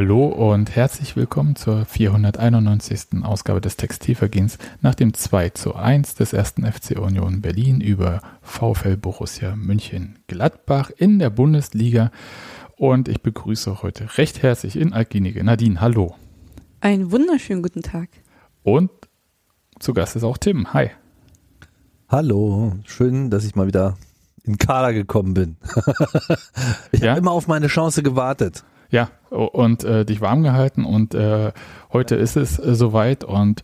Hallo und herzlich willkommen zur 491. Ausgabe des Textilvergehens nach dem 2 zu 1 des ersten FC Union Berlin über VfL Borussia München Gladbach in der Bundesliga. Und ich begrüße heute recht herzlich in Alginige Nadine. Hallo. Einen wunderschönen guten Tag. Und zu Gast ist auch Tim. Hi. Hallo. Schön, dass ich mal wieder in Kader gekommen bin. ich ja? habe immer auf meine Chance gewartet. Ja, und äh, dich warm gehalten und äh, heute ist es äh, soweit und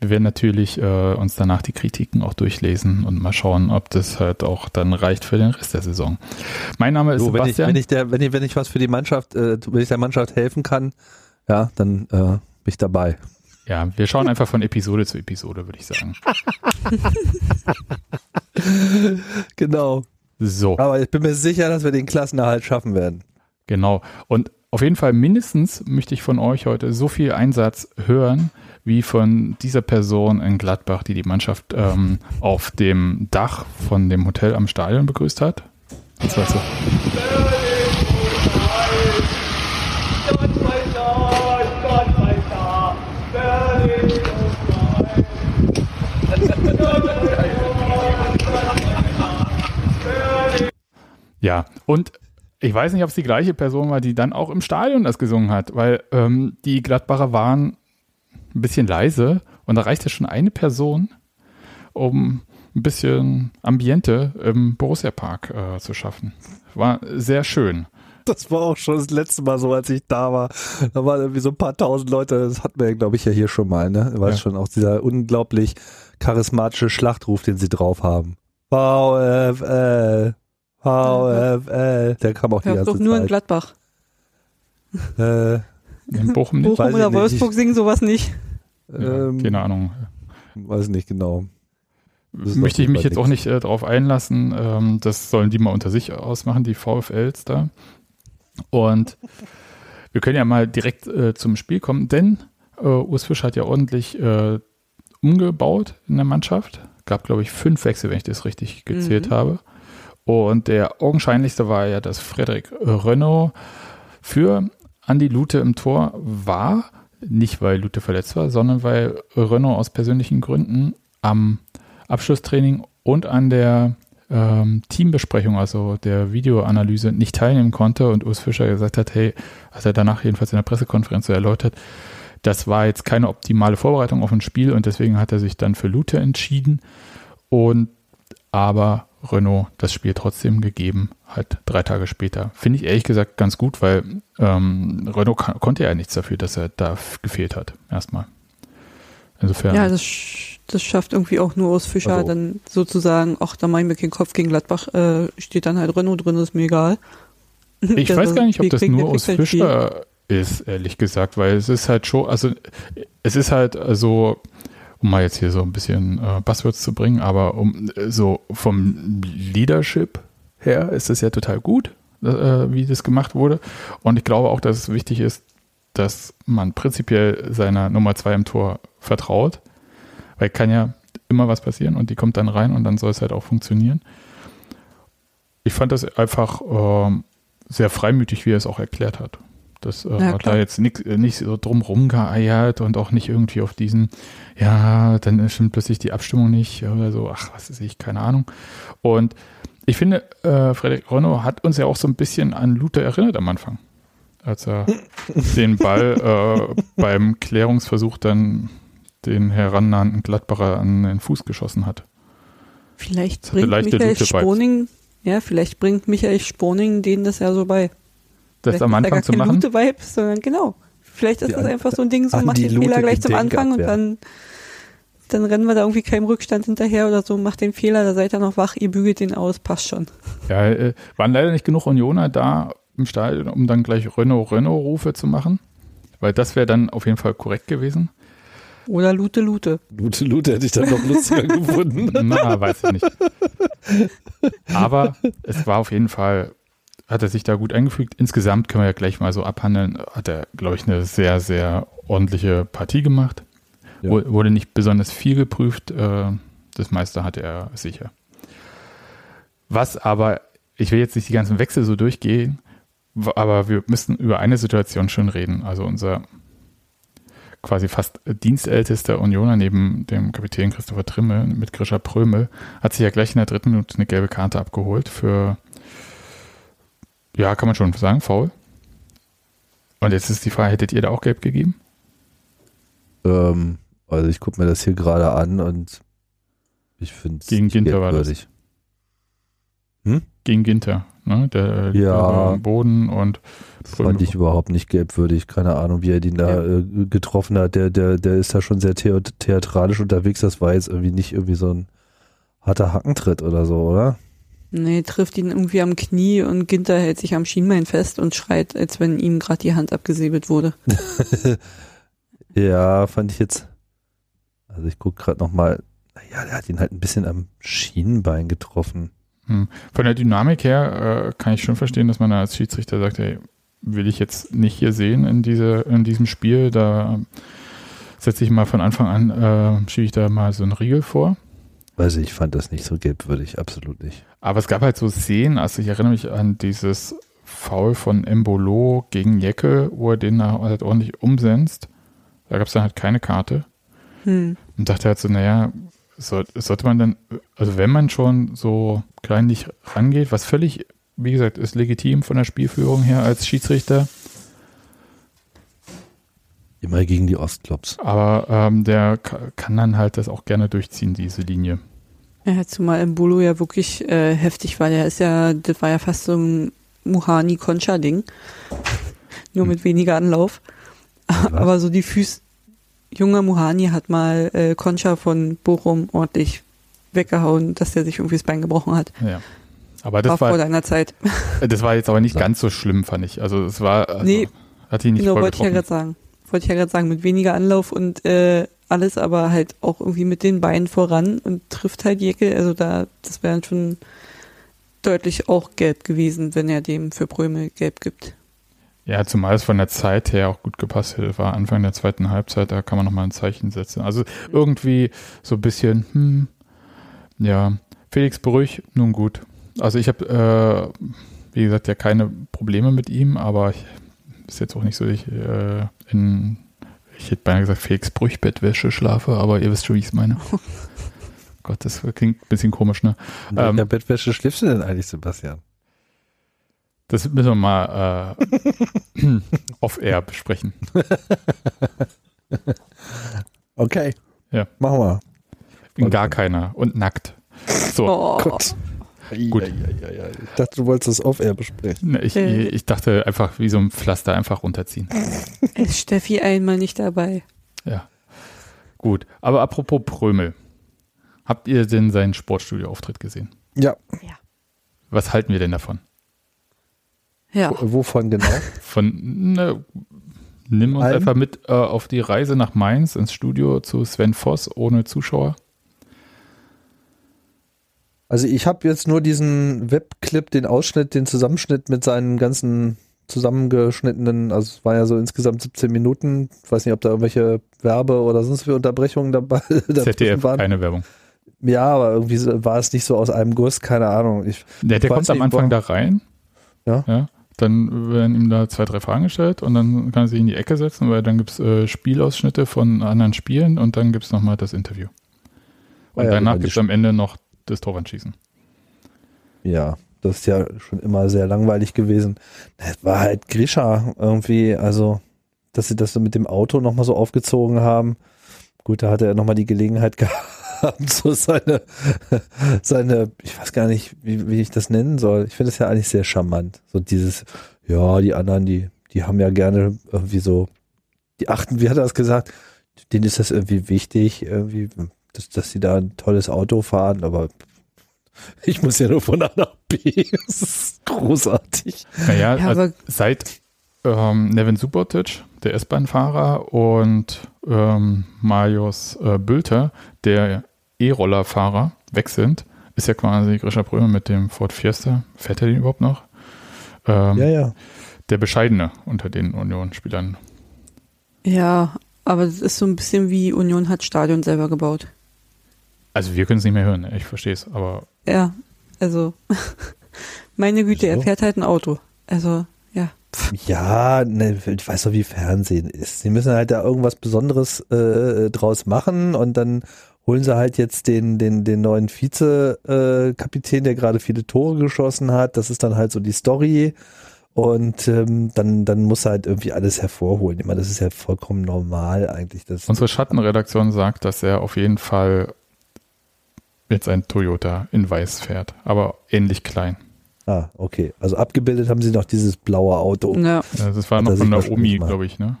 wir werden natürlich äh, uns danach die Kritiken auch durchlesen und mal schauen, ob das halt auch dann reicht für den Rest der Saison. Mein Name ist so, wenn Sebastian. Ich, wenn, ich der, wenn, ich, wenn ich was für die Mannschaft, äh, wenn ich der Mannschaft helfen kann, ja, dann äh, bin ich dabei. Ja, wir schauen einfach von Episode zu Episode, würde ich sagen. genau. So. Aber ich bin mir sicher, dass wir den Klassenerhalt schaffen werden. Genau. Und auf jeden Fall mindestens möchte ich von euch heute so viel Einsatz hören, wie von dieser Person in Gladbach, die die Mannschaft ähm, auf dem Dach von dem Hotel am Stadion begrüßt hat. Das war so. Ja, und ich weiß nicht, ob es die gleiche Person war, die dann auch im Stadion das gesungen hat, weil ähm, die Gladbacher waren ein bisschen leise und da reichte schon eine Person, um ein bisschen Ambiente im Borussia Park äh, zu schaffen. War sehr schön. Das war auch schon das letzte Mal so, als ich da war. Da waren irgendwie so ein paar tausend Leute. Das hatten wir, glaube ich, ja hier schon mal. Ne? War ja. schon auch dieser unglaublich charismatische Schlachtruf, den sie drauf haben. VfL. VfL. Der kam auch die ganze doch nur in Gladbach. Äh, in Bochum nicht. Bochum oder Wolfsburg nicht. singen sowas nicht. Ähm, keine Ahnung. Weiß nicht genau. Möchte ich mich jetzt nichts. auch nicht äh, drauf einlassen. Ähm, das sollen die mal unter sich ausmachen, die VfLs da. Und wir können ja mal direkt äh, zum Spiel kommen, denn äh, Urs Fisch hat ja ordentlich äh, umgebaut in der Mannschaft. Gab, glaube ich, fünf Wechsel, wenn ich das richtig gezählt mhm. habe. Und der augenscheinlichste war ja, dass Frederik Renault für Andi Lute im Tor war. Nicht, weil Lute verletzt war, sondern weil Renault aus persönlichen Gründen am Abschlusstraining und an der ähm, Teambesprechung, also der Videoanalyse, nicht teilnehmen konnte und Urs Fischer gesagt hat, hey, hat er danach jedenfalls in der Pressekonferenz so erläutert, das war jetzt keine optimale Vorbereitung auf ein Spiel und deswegen hat er sich dann für Lute entschieden. Und aber Renault das Spiel trotzdem gegeben, halt drei Tage später. Finde ich ehrlich gesagt ganz gut, weil ähm, Renault kann, konnte ja nichts dafür, dass er da gefehlt hat, erstmal. Insofern. Ja, das, das schafft irgendwie auch nur aus Fischer also. dann sozusagen, ach, da mache ich mir keinen Kopf gegen Gladbach, äh, steht dann halt Renault drin, ist mir egal. Ich weiß gar nicht, ob das nur aus Fischer ist, ehrlich gesagt, weil es ist halt schon, also es ist halt so, um mal jetzt hier so ein bisschen äh, Buzzwords zu bringen, aber um so vom Leadership her ist es ja total gut, äh, wie das gemacht wurde. Und ich glaube auch, dass es wichtig ist, dass man prinzipiell seiner Nummer zwei im Tor vertraut, weil kann ja immer was passieren und die kommt dann rein und dann soll es halt auch funktionieren. Ich fand das einfach äh, sehr freimütig, wie er es auch erklärt hat. Das äh, ja, hat da jetzt nicht, nicht so drumrum geeiert und auch nicht irgendwie auf diesen, ja, dann stimmt plötzlich die Abstimmung nicht oder so, ach, was ist ich, keine Ahnung. Und ich finde, äh, Frederik Renault hat uns ja auch so ein bisschen an Luther erinnert am Anfang, als er den Ball äh, beim Klärungsversuch dann den herannahenden Gladbacher an den Fuß geschossen hat. Vielleicht bringt Michael Sponing, ja, vielleicht bringt Michael Sponing denen das ja so bei das Vielleicht am Anfang da zu machen. Gute Vibes, sondern genau. Vielleicht ist die das einfach so ein Ding, so macht den Fehler gleich zum Anfang und dann, dann rennen wir da irgendwie keinem Rückstand hinterher oder so, macht den Fehler, da seid ihr noch wach, ihr bügelt den aus, passt schon. Ja, äh, waren leider nicht genug Unioner da im Stadion, um dann gleich Renault-Renault-Rufe zu machen, weil das wäre dann auf jeden Fall korrekt gewesen. Oder Lute Lute. Lute Lute hätte ich dann noch lustiger gefunden. Na, weiß ich nicht. Aber es war auf jeden Fall hat er sich da gut eingefügt. Insgesamt können wir ja gleich mal so abhandeln. Hat er, glaube ich, eine sehr, sehr ordentliche Partie gemacht. Ja. Wurde nicht besonders viel geprüft. Äh, das meiste hatte er sicher. Was aber, ich will jetzt nicht die ganzen Wechsel so durchgehen. Aber wir müssen über eine Situation schon reden. Also unser quasi fast dienstältester Unioner neben dem Kapitän Christopher Trimme mit Grisha Prömel hat sich ja gleich in der dritten Minute eine gelbe Karte abgeholt für, ja, kann man schon sagen, faul. Und jetzt ist die Frage, hättet ihr da auch gelb gegeben? Ähm, also ich gucke mir das hier gerade an und ich finde es Gegen Ginter war das. Hm? Gegen Ginter, ne? Der ja, Boden und fand ich überhaupt nicht gelbwürdig. Keine Ahnung, wie er den da ja. äh, getroffen hat. Der, der, der ist da schon sehr theatralisch unterwegs. Das war jetzt irgendwie nicht irgendwie so ein harter Hackentritt oder so, oder? Nee, trifft ihn irgendwie am Knie und Ginter hält sich am Schienbein fest und schreit, als wenn ihm gerade die Hand abgesäbelt wurde. ja, fand ich jetzt. Also ich gucke gerade nochmal. Ja, der hat ihn halt ein bisschen am Schienbein getroffen. Hm. Von der Dynamik her äh, kann ich schon verstehen, dass man als Schiedsrichter sagt, hey, will ich jetzt nicht hier sehen in, diese, in diesem Spiel. Da setze ich mal von Anfang an, äh, schiebe ich da mal so einen Riegel vor. Also ich fand das nicht so gelbwürdig, absolut nicht. Aber es gab halt so Szenen, also ich erinnere mich an dieses Foul von Embolo gegen Jecke, wo er den halt ordentlich umsetzt. Da gab es dann halt keine Karte. Hm. Und dachte halt so, naja, soll, sollte man dann, also wenn man schon so kleinlich rangeht, was völlig, wie gesagt, ist legitim von der Spielführung her als Schiedsrichter. Immer gegen die Ostklubs. Aber ähm, der kann dann halt das auch gerne durchziehen, diese Linie. Ja, zumal im Bolo ja wirklich äh, heftig war. Der ist ja, das war ja fast so ein Muhani-Concha-Ding. Nur hm. mit weniger Anlauf. Was? Aber so die Füße, junger Muhani hat mal äh, Concha von Bochum ordentlich weggehauen, dass der sich irgendwie das Bein gebrochen hat. Ja. Aber das war, war vor deiner Zeit. Das war jetzt aber nicht ganz so schlimm, fand ich. Also es war, also, nee, hat ihn nicht genau, wollte ich ja gerade sagen. Wollte ich ja gerade sagen, mit weniger Anlauf und äh, alles, aber halt auch irgendwie mit den Beinen voran und trifft halt Jekyll. Also da, das wäre schon deutlich auch gelb gewesen, wenn er dem für Prömel gelb gibt. Ja, zumal es von der Zeit her auch gut gepasst hätte. War Anfang der zweiten Halbzeit, da kann man nochmal ein Zeichen setzen. Also irgendwie so ein bisschen, hm, ja, Felix Brüch, nun gut. Also ich habe, äh, wie gesagt, ja keine Probleme mit ihm, aber ich, ist jetzt auch nicht so, dass ich äh, in, ich hätte beinahe gesagt, Felix Brüch Bettwäsche schlafe, aber ihr wisst schon, wie ich es meine. Gott, das klingt ein bisschen komisch, ne? In welcher ähm, Bettwäsche schläfst du denn eigentlich, Sebastian? Das müssen wir mal äh, off-air besprechen. okay. Ja. Machen wir. In gar keiner und nackt. So. Oh. Gott. Gut. Ich dachte, du wolltest das off-air besprechen. Ich, ich, dachte einfach wie so ein Pflaster einfach runterziehen. Ist Steffi einmal nicht dabei? Ja. Gut. Aber apropos Prömel. Habt ihr denn seinen Sportstudio-Auftritt gesehen? Ja. ja. Was halten wir denn davon? Ja. Wovon genau? Von, ne, nimm uns Allen? einfach mit äh, auf die Reise nach Mainz ins Studio zu Sven Voss ohne Zuschauer. Also ich habe jetzt nur diesen Webclip, den Ausschnitt, den Zusammenschnitt mit seinen ganzen zusammengeschnittenen, also es war ja so insgesamt 17 Minuten. Ich weiß nicht, ob da irgendwelche Werbe- oder sonst wie Unterbrechungen dabei ZDF, waren. keine Werbung. Ja, aber irgendwie war es nicht so aus einem Guss, keine Ahnung. Ich, der, der kommt am Anfang da rein. Ja. ja. Dann werden ihm da zwei, drei Fragen gestellt und dann kann er sich in die Ecke setzen, weil dann gibt es äh, Spielausschnitte von anderen Spielen und dann gibt es nochmal das Interview. Und ah ja, danach gibt es am Ende noch das Torwandschießen. Ja, das ist ja schon immer sehr langweilig gewesen. Das war halt Grisha irgendwie, also, dass sie das so mit dem Auto nochmal so aufgezogen haben. Gut, da hatte er nochmal die Gelegenheit gehabt, so seine, seine, ich weiß gar nicht, wie, wie ich das nennen soll. Ich finde das ja eigentlich sehr charmant. So dieses, ja, die anderen, die, die haben ja gerne irgendwie so, die achten, wie hat er das gesagt? Denen ist das irgendwie wichtig, irgendwie, dass, dass sie da ein tolles Auto fahren, aber ich muss ja nur von A nach B. Das ist großartig. Naja, ja, also seit ähm, Nevin Subotic, der S-Bahn-Fahrer, und ähm, Marius äh, Bülter, der E-Roller-Fahrer, weg sind, ist ja quasi Grisha Brömer mit dem Ford Fiesta. Fährt er den überhaupt noch? Ähm, ja, ja. Der Bescheidene unter den Union-Spielern. Ja, aber es ist so ein bisschen wie Union hat Stadion selber gebaut. Also wir können es nicht mehr hören, ich verstehe es, aber. Ja, also meine Güte, Wieso? er fährt halt ein Auto. Also, ja. Ja, ne, ich weiß doch, wie Fernsehen ist. Sie müssen halt da irgendwas Besonderes äh, draus machen und dann holen sie halt jetzt den, den, den neuen Vize-Kapitän, äh, der gerade viele Tore geschossen hat. Das ist dann halt so die Story. Und ähm, dann, dann muss er halt irgendwie alles hervorholen. Ich meine, das ist ja vollkommen normal eigentlich. Dass Unsere Schattenredaktion sagt, dass er auf jeden Fall jetzt ein Toyota in weiß fährt, aber ähnlich klein. Ah, okay. Also abgebildet haben sie noch dieses blaue Auto. Ja. das war Hat noch von der Omi, glaube ich, ne?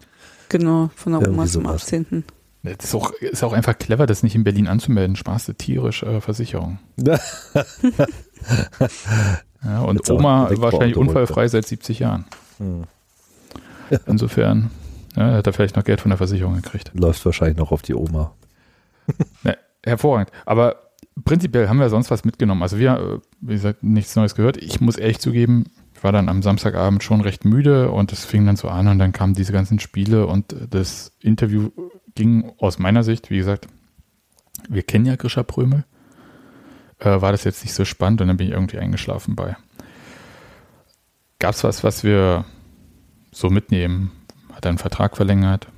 Genau, von der Oma zum 18. Das ist auch, ist auch einfach clever, das nicht in Berlin anzumelden. Sparst du tierisch äh, Versicherung. ja, und Jetzt Oma wahrscheinlich unfallfrei seit 70 Jahren. Hm. Insofern ja, hat er vielleicht noch Geld von der Versicherung gekriegt. Läuft wahrscheinlich noch auf die Oma. ja, hervorragend. Aber prinzipiell haben wir sonst was mitgenommen. Also wir, äh, wie gesagt, nichts Neues gehört. Ich muss ehrlich zugeben, ich war dann am Samstagabend schon recht müde und es fing dann so an und dann kamen diese ganzen Spiele und das Interview ging aus meiner Sicht, wie gesagt, wir kennen ja Grisha Prömel, äh, war das jetzt nicht so spannend und dann bin ich irgendwie eingeschlafen bei. Gab es was, was wir so mitnehmen? Hat er einen Vertrag verlängert?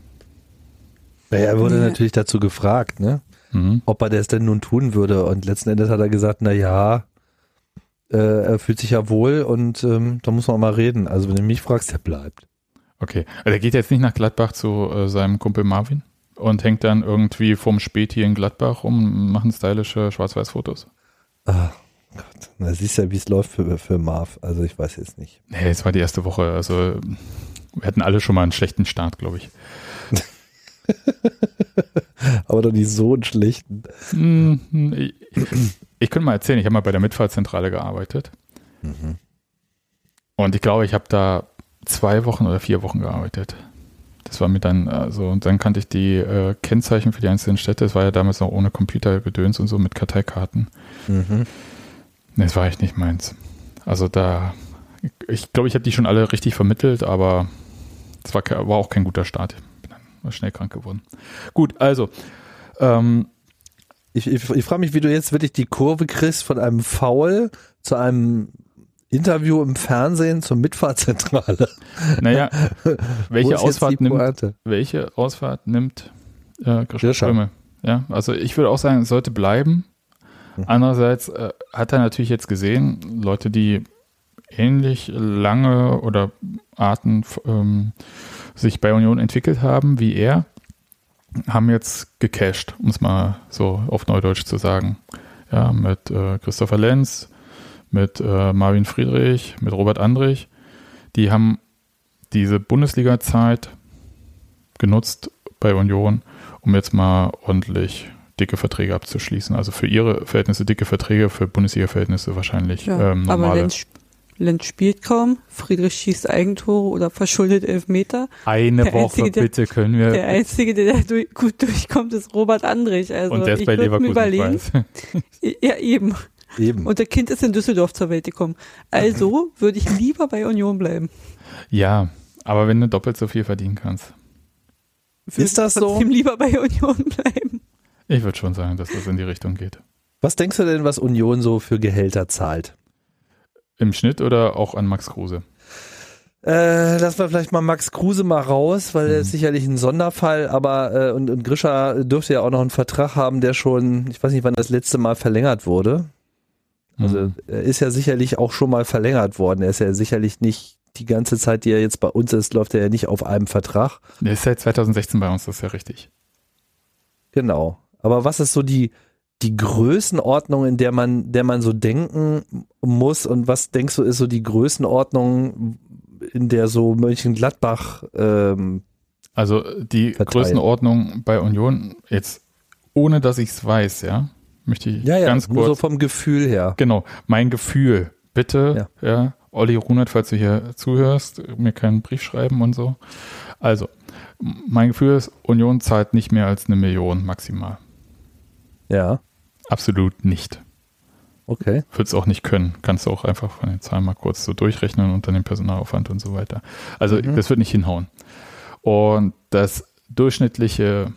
Naja, er wurde nee. natürlich dazu gefragt, ne? Mhm. Ob er das denn nun tun würde. Und letzten Endes hat er gesagt, na ja, äh, er fühlt sich ja wohl und ähm, da muss man auch mal reden. Also wenn du mich fragst, der bleibt. Okay. Also er geht jetzt nicht nach Gladbach zu äh, seinem Kumpel Marvin? und hängt dann irgendwie vorm Späti in Gladbach rum und machen stylische Schwarz-Weiß-Fotos. Ah, Gott. Na, siehst ja, wie es läuft für, für Marv. Also ich weiß jetzt nicht. Nee, es war die erste Woche. Also wir hatten alle schon mal einen schlechten Start, glaube ich. Aber doch nicht so einen schlechten. Hm, ich, ich könnte mal erzählen, ich habe mal bei der Mitfahrzentrale gearbeitet. Mhm. Und ich glaube, ich habe da zwei Wochen oder vier Wochen gearbeitet. Das war mir dann, also, und dann kannte ich die äh, Kennzeichen für die einzelnen Städte. Es war ja damals noch ohne Computergedöns und so mit Karteikarten. Mhm. das war echt nicht meins. Also da, ich glaube, ich habe die schon alle richtig vermittelt, aber es war, war auch kein guter Start. Schnell krank geworden. Gut, also, ähm, ich, ich, ich frage mich, wie du jetzt wirklich die Kurve kriegst von einem Foul zu einem Interview im Fernsehen zur Mitfahrzentrale. Naja, welche Ausfahrt nimmt, welche Ausfahrt nimmt äh, Gröme? Ja, also ich würde auch sagen, es sollte bleiben. Mhm. Andererseits äh, hat er natürlich jetzt gesehen, Leute, die ähnlich lange oder Arten ähm, sich bei Union entwickelt haben wie er, haben jetzt gecasht, um es mal so auf Neudeutsch zu sagen. Ja, mit äh, Christopher Lenz, mit äh, Marvin Friedrich, mit Robert Andrich. Die haben diese Bundesliga-Zeit genutzt bei Union, um jetzt mal ordentlich dicke Verträge abzuschließen. Also für ihre Verhältnisse dicke Verträge, für Bundesliga-Verhältnisse wahrscheinlich ja, ähm, normale. Aber Lenz, Lenz spielt kaum, Friedrich schießt Eigentore oder verschuldet Elfmeter. Eine der Woche Einzige, bitte können wir. Der Einzige, der da durch, gut durchkommt, ist Robert Andrich. Also Und der ist bei Leverkusen. Überlegen, ja, eben. Eben. Und der Kind ist in Düsseldorf zur Welt gekommen. Also würde ich lieber bei Union bleiben. Ja, aber wenn du doppelt so viel verdienen kannst. Ist das so? Ich lieber bei Union bleiben. Ich würde schon sagen, dass das in die Richtung geht. Was denkst du denn, was Union so für Gehälter zahlt? Im Schnitt oder auch an Max Kruse? Äh, lassen wir vielleicht mal Max Kruse mal raus, weil mhm. er ist sicherlich ein Sonderfall, aber äh, und, und Grisha dürfte ja auch noch einen Vertrag haben, der schon, ich weiß nicht, wann das letzte Mal verlängert wurde. Also mhm. er ist ja sicherlich auch schon mal verlängert worden. Er ist ja sicherlich nicht die ganze Zeit, die er jetzt bei uns ist, läuft er ja nicht auf einem Vertrag. Er ist seit 2016 bei uns, das ist ja richtig. Genau. Aber was ist so die, die Größenordnung, in der man, der man so denken muss und was denkst du ist so die Größenordnung, in der so Mönchengladbach ähm, Also die verteilt. Größenordnung bei Union, jetzt ohne dass ich es weiß, ja, möchte ich ja, ja, ganz kurz. Nur so vom Gefühl her. Genau, mein Gefühl. Bitte, ja, ja Olli Runert, falls du hier zuhörst, mir keinen Brief schreiben und so. Also, mein Gefühl ist, Union zahlt nicht mehr als eine Million maximal. Ja. Absolut nicht. Okay. Wird es auch nicht können. Kannst du auch einfach von den Zahlen mal kurz so durchrechnen und dann den Personalaufwand und so weiter. Also, mhm. das wird nicht hinhauen. Und das durchschnittliche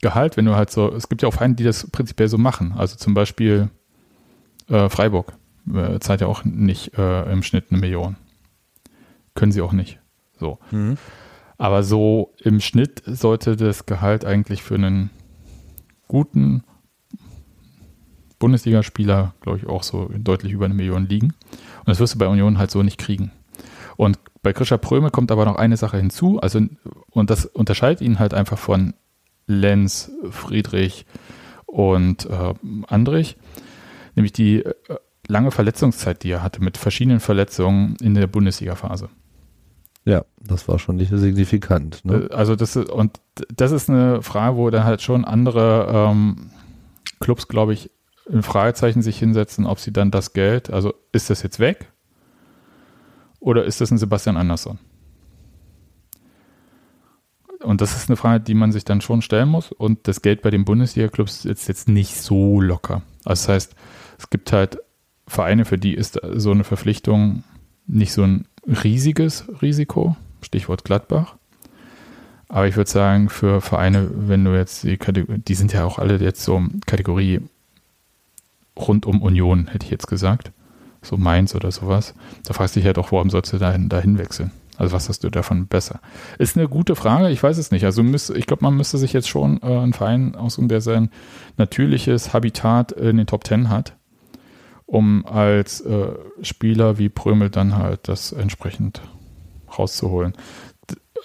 Gehalt, wenn du halt so, es gibt ja auch Vereine, die das prinzipiell so machen. Also zum Beispiel äh, Freiburg äh, zahlt ja auch nicht äh, im Schnitt eine Million. Können sie auch nicht. So. Mhm. Aber so im Schnitt sollte das Gehalt eigentlich für einen guten Bundesligaspieler, glaube ich, auch so deutlich über eine Million liegen. Und das wirst du bei Union halt so nicht kriegen. Und bei Grisha Pröme kommt aber noch eine Sache hinzu, also, und das unterscheidet ihn halt einfach von Lenz, Friedrich und äh, Andrich, nämlich die äh, lange Verletzungszeit, die er hatte mit verschiedenen Verletzungen in der Bundesliga-Phase. Ja, das war schon nicht signifikant. Ne? Äh, also das ist, und das ist eine Frage, wo dann halt schon andere ähm, Clubs, glaube ich, ein Fragezeichen sich hinsetzen, ob sie dann das Geld, also ist das jetzt weg oder ist das ein Sebastian Andersson? Und das ist eine Frage, die man sich dann schon stellen muss. Und das Geld bei den Bundesliga-Clubs ist jetzt nicht so locker. Also das heißt, es gibt halt Vereine, für die ist so eine Verpflichtung nicht so ein riesiges Risiko. Stichwort Gladbach. Aber ich würde sagen, für Vereine, wenn du jetzt die Kategorie, die sind ja auch alle jetzt so Kategorie rund um Union, hätte ich jetzt gesagt. So Mainz oder sowas. Da fragst du dich ja doch, warum sollst du dahin, dahin wechseln? Also was hast du davon besser? Ist eine gute Frage, ich weiß es nicht. Also müsst, ich glaube, man müsste sich jetzt schon äh, einen Verein aussuchen, der sein natürliches Habitat in den Top Ten hat, um als äh, Spieler wie Prömel dann halt das entsprechend rauszuholen.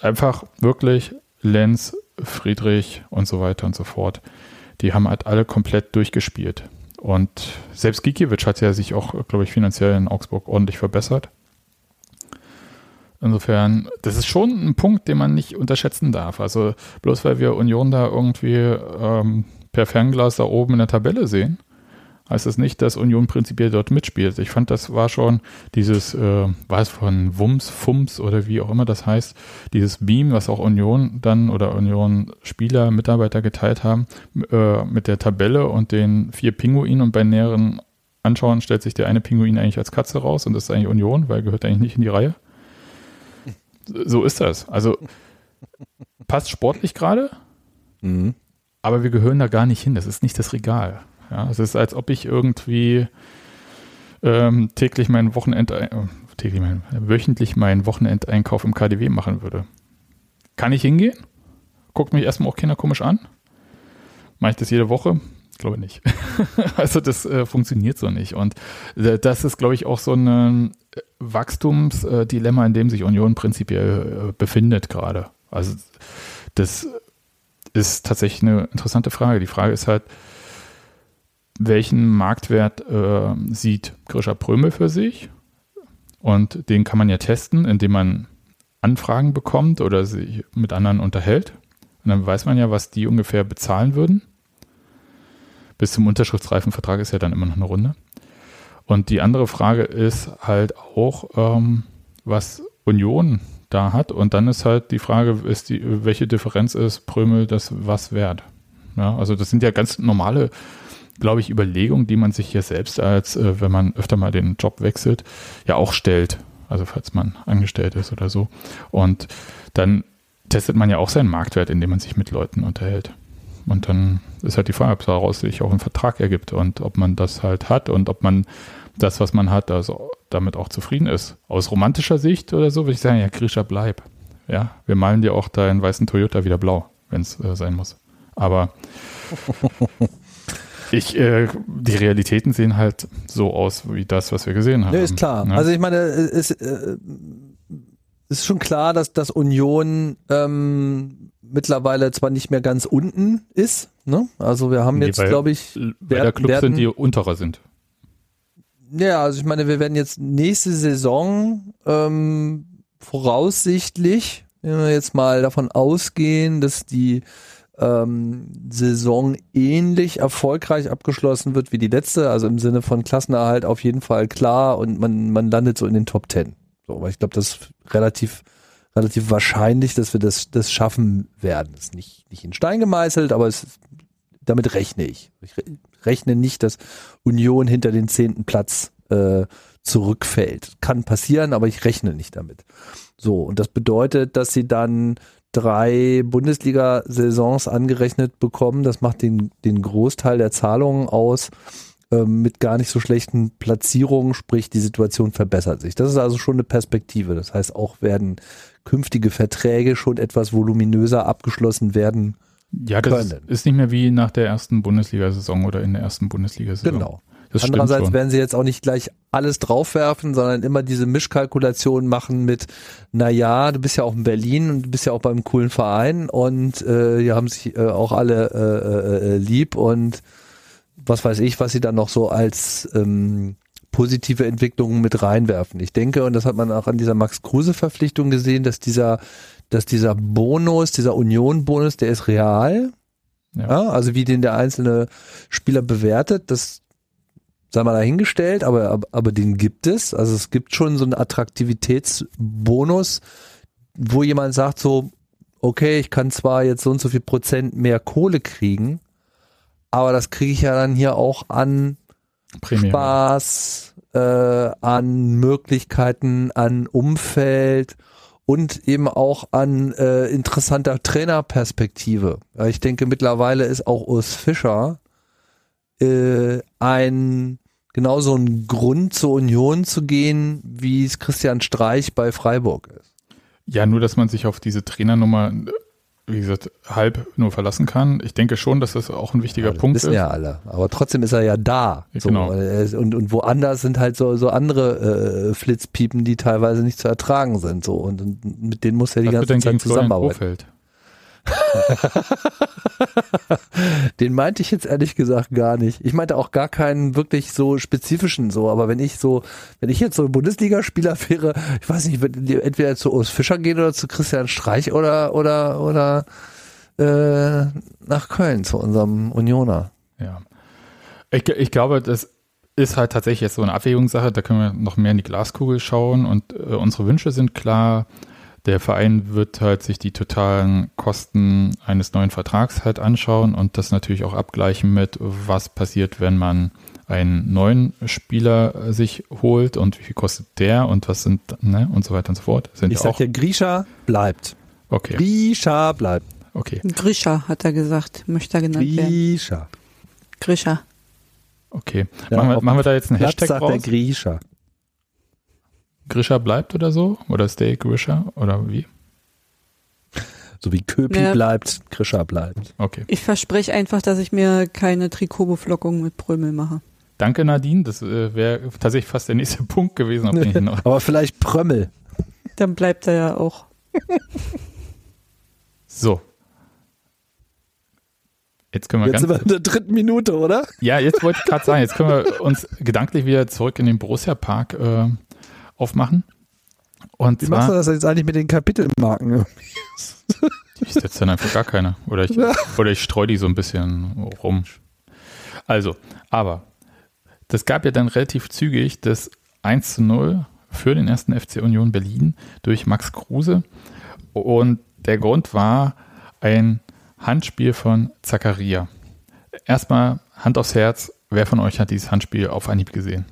Einfach wirklich Lenz, Friedrich und so weiter und so fort. Die haben halt alle komplett durchgespielt. Und selbst Gikiewicz hat ja sich auch, glaube ich, finanziell in Augsburg ordentlich verbessert. Insofern, das ist schon ein Punkt, den man nicht unterschätzen darf. Also bloß weil wir Union da irgendwie ähm, per Fernglas da oben in der Tabelle sehen, heißt das nicht, dass Union prinzipiell dort mitspielt. Ich fand, das war schon dieses, äh, war es von Wums, Fums oder wie auch immer das heißt, dieses Beam, was auch Union dann oder Union Spieler, Mitarbeiter geteilt haben, äh, mit der Tabelle und den vier Pinguinen und bei näheren Anschauen stellt sich der eine Pinguin eigentlich als Katze raus und das ist eigentlich Union, weil er gehört eigentlich nicht in die Reihe. So ist das. Also passt sportlich gerade, mhm. aber wir gehören da gar nicht hin. Das ist nicht das Regal. Ja, es ist, als ob ich irgendwie ähm, täglich meinen Wochenend, äh, täglich mein, wöchentlich meinen Wochenendeinkauf im KDW machen würde. Kann ich hingehen? Guckt mich erstmal auch Kinder komisch an. Mache ich das jede Woche? Ich glaube nicht. also das äh, funktioniert so nicht. Und äh, das ist, glaube ich, auch so ein äh, Wachstumsdilemma, in dem sich Union prinzipiell äh, befindet gerade. Also das ist tatsächlich eine interessante Frage. Die Frage ist halt, welchen Marktwert äh, sieht Grisha Prömel für sich. Und den kann man ja testen, indem man Anfragen bekommt oder sich mit anderen unterhält. Und dann weiß man ja, was die ungefähr bezahlen würden. Bis zum unterschriftsreifen Vertrag ist ja dann immer noch eine Runde. Und die andere Frage ist halt auch, ähm, was Union da hat. Und dann ist halt die Frage, ist die, welche Differenz ist Prömel das was wert? Ja, also das sind ja ganz normale glaube ich, Überlegung, die man sich hier selbst als, äh, wenn man öfter mal den Job wechselt, ja auch stellt. Also falls man angestellt ist oder so. Und dann testet man ja auch seinen Marktwert, indem man sich mit Leuten unterhält. Und dann ist halt die Frage, ob daraus sich auch ein Vertrag ergibt und ob man das halt hat und ob man das, was man hat, also damit auch zufrieden ist. Aus romantischer Sicht oder so würde ich sagen, ja, Grisha, bleib. Ja, wir malen dir auch deinen weißen Toyota wieder blau, wenn es äh, sein muss. Aber Ich, äh, die Realitäten sehen halt so aus wie das, was wir gesehen haben. Ja, ist klar. Ne? Also ich meine, es äh, ist schon klar, dass das Union ähm, mittlerweile zwar nicht mehr ganz unten ist. Ne? Also wir haben nee, jetzt, glaube ich, weil der Club sind, die unterer sind. Ja, also ich meine, wir werden jetzt nächste Saison ähm, voraussichtlich, wenn wir jetzt mal davon ausgehen, dass die ähm, Saison ähnlich erfolgreich abgeschlossen wird wie die letzte, also im Sinne von Klassenerhalt auf jeden Fall klar und man, man landet so in den Top Ten. So, weil ich glaube, das ist relativ, relativ wahrscheinlich, dass wir das, das schaffen werden. Ist nicht, nicht in Stein gemeißelt, aber es, damit rechne ich. Ich rechne nicht, dass Union hinter den zehnten Platz äh, zurückfällt. Kann passieren, aber ich rechne nicht damit. So, und das bedeutet, dass sie dann drei Bundesliga-Saisons angerechnet bekommen. Das macht den, den Großteil der Zahlungen aus. äh, mit gar nicht so schlechten Platzierungen, sprich die Situation verbessert sich. Das ist also schon eine Perspektive. Das heißt, auch werden künftige Verträge schon etwas voluminöser abgeschlossen werden. Ja, das können. ist nicht mehr wie nach der ersten Bundesliga-Saison oder in der ersten Bundesliga-Saison. Genau. Das Andererseits werden sie jetzt auch nicht gleich alles draufwerfen, sondern immer diese Mischkalkulation machen mit, na ja, du bist ja auch in Berlin und du bist ja auch beim coolen Verein und äh, die haben sich äh, auch alle äh, äh, lieb und was weiß ich, was sie dann noch so als ähm, positive Entwicklungen mit reinwerfen. Ich denke, und das hat man auch an dieser Max-Kruse-Verpflichtung gesehen, dass dieser, dass dieser Bonus, dieser Union-Bonus, der ist real. Ja. ja. also wie den der einzelne Spieler bewertet, das sei mal dahingestellt, aber, aber, aber den gibt es. Also es gibt schon so einen Attraktivitätsbonus, wo jemand sagt so, okay, ich kann zwar jetzt so und so viel Prozent mehr Kohle kriegen, aber das kriege ich ja dann hier auch an Premium. Spaß, äh, an Möglichkeiten, an Umfeld und eben auch an äh, interessanter Trainerperspektive. Ich denke, mittlerweile ist auch Urs Fischer äh, ein genauso ein Grund zur Union zu gehen, wie es Christian Streich bei Freiburg ist. Ja, nur dass man sich auf diese Trainernummer wie gesagt, halb nur verlassen kann. Ich denke schon, dass das auch ein wichtiger ja, das Punkt wissen ist. ja alle. Aber trotzdem ist er ja da. So. Genau. Und, und woanders sind halt so, so andere äh, Flitzpiepen, die teilweise nicht zu ertragen sind. So. Und, und mit denen muss er die Was ganze Zeit zusammenarbeiten. Den meinte ich jetzt ehrlich gesagt gar nicht. Ich meinte auch gar keinen wirklich so spezifischen so, aber wenn ich so, wenn ich jetzt so ein Bundesligaspieler wäre, ich weiß nicht, entweder zu Urs Fischer gehen oder zu Christian Streich oder oder oder äh, nach Köln zu unserem Unioner. Ja. Ich, ich glaube, das ist halt tatsächlich jetzt so eine Abwägungssache, da können wir noch mehr in die Glaskugel schauen und äh, unsere Wünsche sind klar der Verein wird halt sich die totalen Kosten eines neuen Vertrags halt anschauen und das natürlich auch abgleichen mit, was passiert, wenn man einen neuen Spieler sich holt und wie viel kostet der und was sind, ne, und so weiter und so fort. Sind ich sag dir, Grisha bleibt. Okay. Grisha bleibt. Okay. Grisha hat er gesagt, möchte er genannt werden. Grisha. Grisha. Okay. Ja, machen, wir, machen wir da jetzt einen Hashtag sagt raus? Der Grisha. Grisha bleibt oder so? Oder Stay Grisha? Oder wie? So wie Köpi ja. bleibt, Grisha bleibt. Okay. Ich verspreche einfach, dass ich mir keine Trikotbeflockung mit Prömel mache. Danke, Nadine. Das äh, wäre tatsächlich fast der nächste Punkt gewesen. Auf den ich noch Aber vielleicht Prömmel. Dann bleibt er ja auch. so. Jetzt können wir jetzt ganz, sind wir in der dritten Minute, oder? Ja, jetzt wollte ich gerade sagen, jetzt können wir uns gedanklich wieder zurück in den Borussia-Park äh, aufmachen. Und Wie zwar, machst du das jetzt eigentlich mit den Kapitelmarken? ich setze dann einfach gar keine. Oder ich, oder ich streue die so ein bisschen rum. Also, aber das gab ja dann relativ zügig das 1 zu 0 für den ersten FC Union Berlin durch Max Kruse. Und der Grund war ein Handspiel von Zakaria. Erstmal Hand aufs Herz. Wer von euch hat dieses Handspiel auf Anhieb gesehen?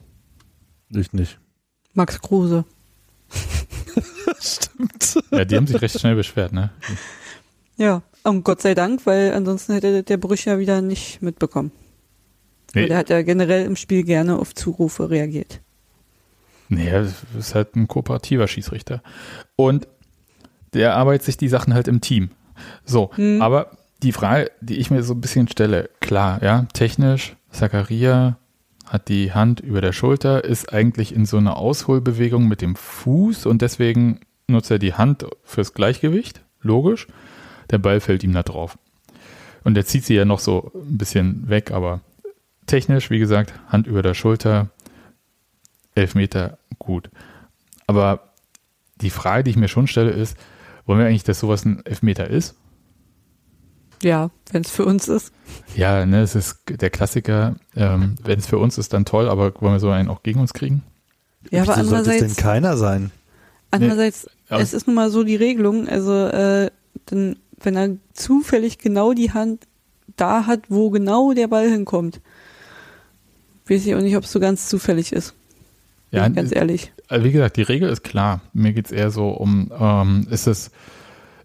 Ich nicht. Max Kruse. Stimmt. Ja, die haben sich recht schnell beschwert, ne? Ja, und Gott sei Dank, weil ansonsten hätte der Brüch ja wieder nicht mitbekommen. Nee. Weil der hat ja generell im Spiel gerne auf Zurufe reagiert. Nee, das ist halt ein kooperativer Schießrichter. Und der arbeitet sich die Sachen halt im Team. So, hm. aber die Frage, die ich mir so ein bisschen stelle, klar, ja, technisch, Zacharia, hat die Hand über der Schulter, ist eigentlich in so einer Ausholbewegung mit dem Fuß und deswegen nutzt er die Hand fürs Gleichgewicht, logisch. Der Ball fällt ihm da drauf. Und er zieht sie ja noch so ein bisschen weg, aber technisch, wie gesagt, Hand über der Schulter, elf Meter, gut. Aber die Frage, die ich mir schon stelle, ist, wollen wir eigentlich, dass sowas ein Elfmeter ist? Ja, wenn es für uns ist. Ja, ne, es ist der Klassiker. Ähm, wenn es für uns ist, dann toll, aber wollen wir so einen auch gegen uns kriegen? Ja, aber Wieso andererseits. Sollte es denn keiner sein? Andererseits, nee, es ist nun mal so die Regelung, also, äh, dann, wenn er zufällig genau die Hand da hat, wo genau der Ball hinkommt, weiß ich auch nicht, ob es so ganz zufällig ist. Ja, ganz ehrlich. Also wie gesagt, die Regel ist klar. Mir geht es eher so um, ähm, ist es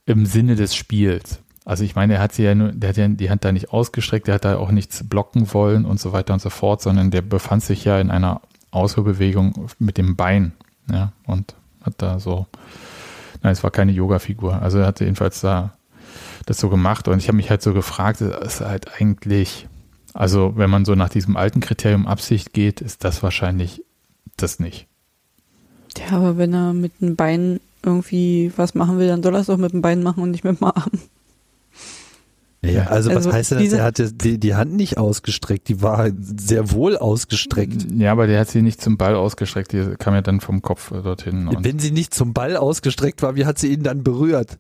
im Sinne des Spiels. Also ich meine, er hat sie ja nur, der hat ja die Hand da nicht ausgestreckt, der hat da auch nichts blocken wollen und so weiter und so fort, sondern der befand sich ja in einer Ausholbewegung mit dem Bein, ja, und hat da so, nein, es war keine Yoga-Figur. Also er hat jedenfalls da das so gemacht und ich habe mich halt so gefragt, ist halt eigentlich, also wenn man so nach diesem alten Kriterium Absicht geht, ist das wahrscheinlich das nicht. Ja, aber wenn er mit dem Bein irgendwie was machen will, dann soll er es doch mit dem Bein machen und nicht mit dem Arm. Ja, also, also was heißt denn, er hat die, die Hand nicht ausgestreckt, die war sehr wohl ausgestreckt. Ja, aber der hat sie nicht zum Ball ausgestreckt, die kam ja dann vom Kopf dorthin. Wenn sie nicht zum Ball ausgestreckt war, wie hat sie ihn dann berührt?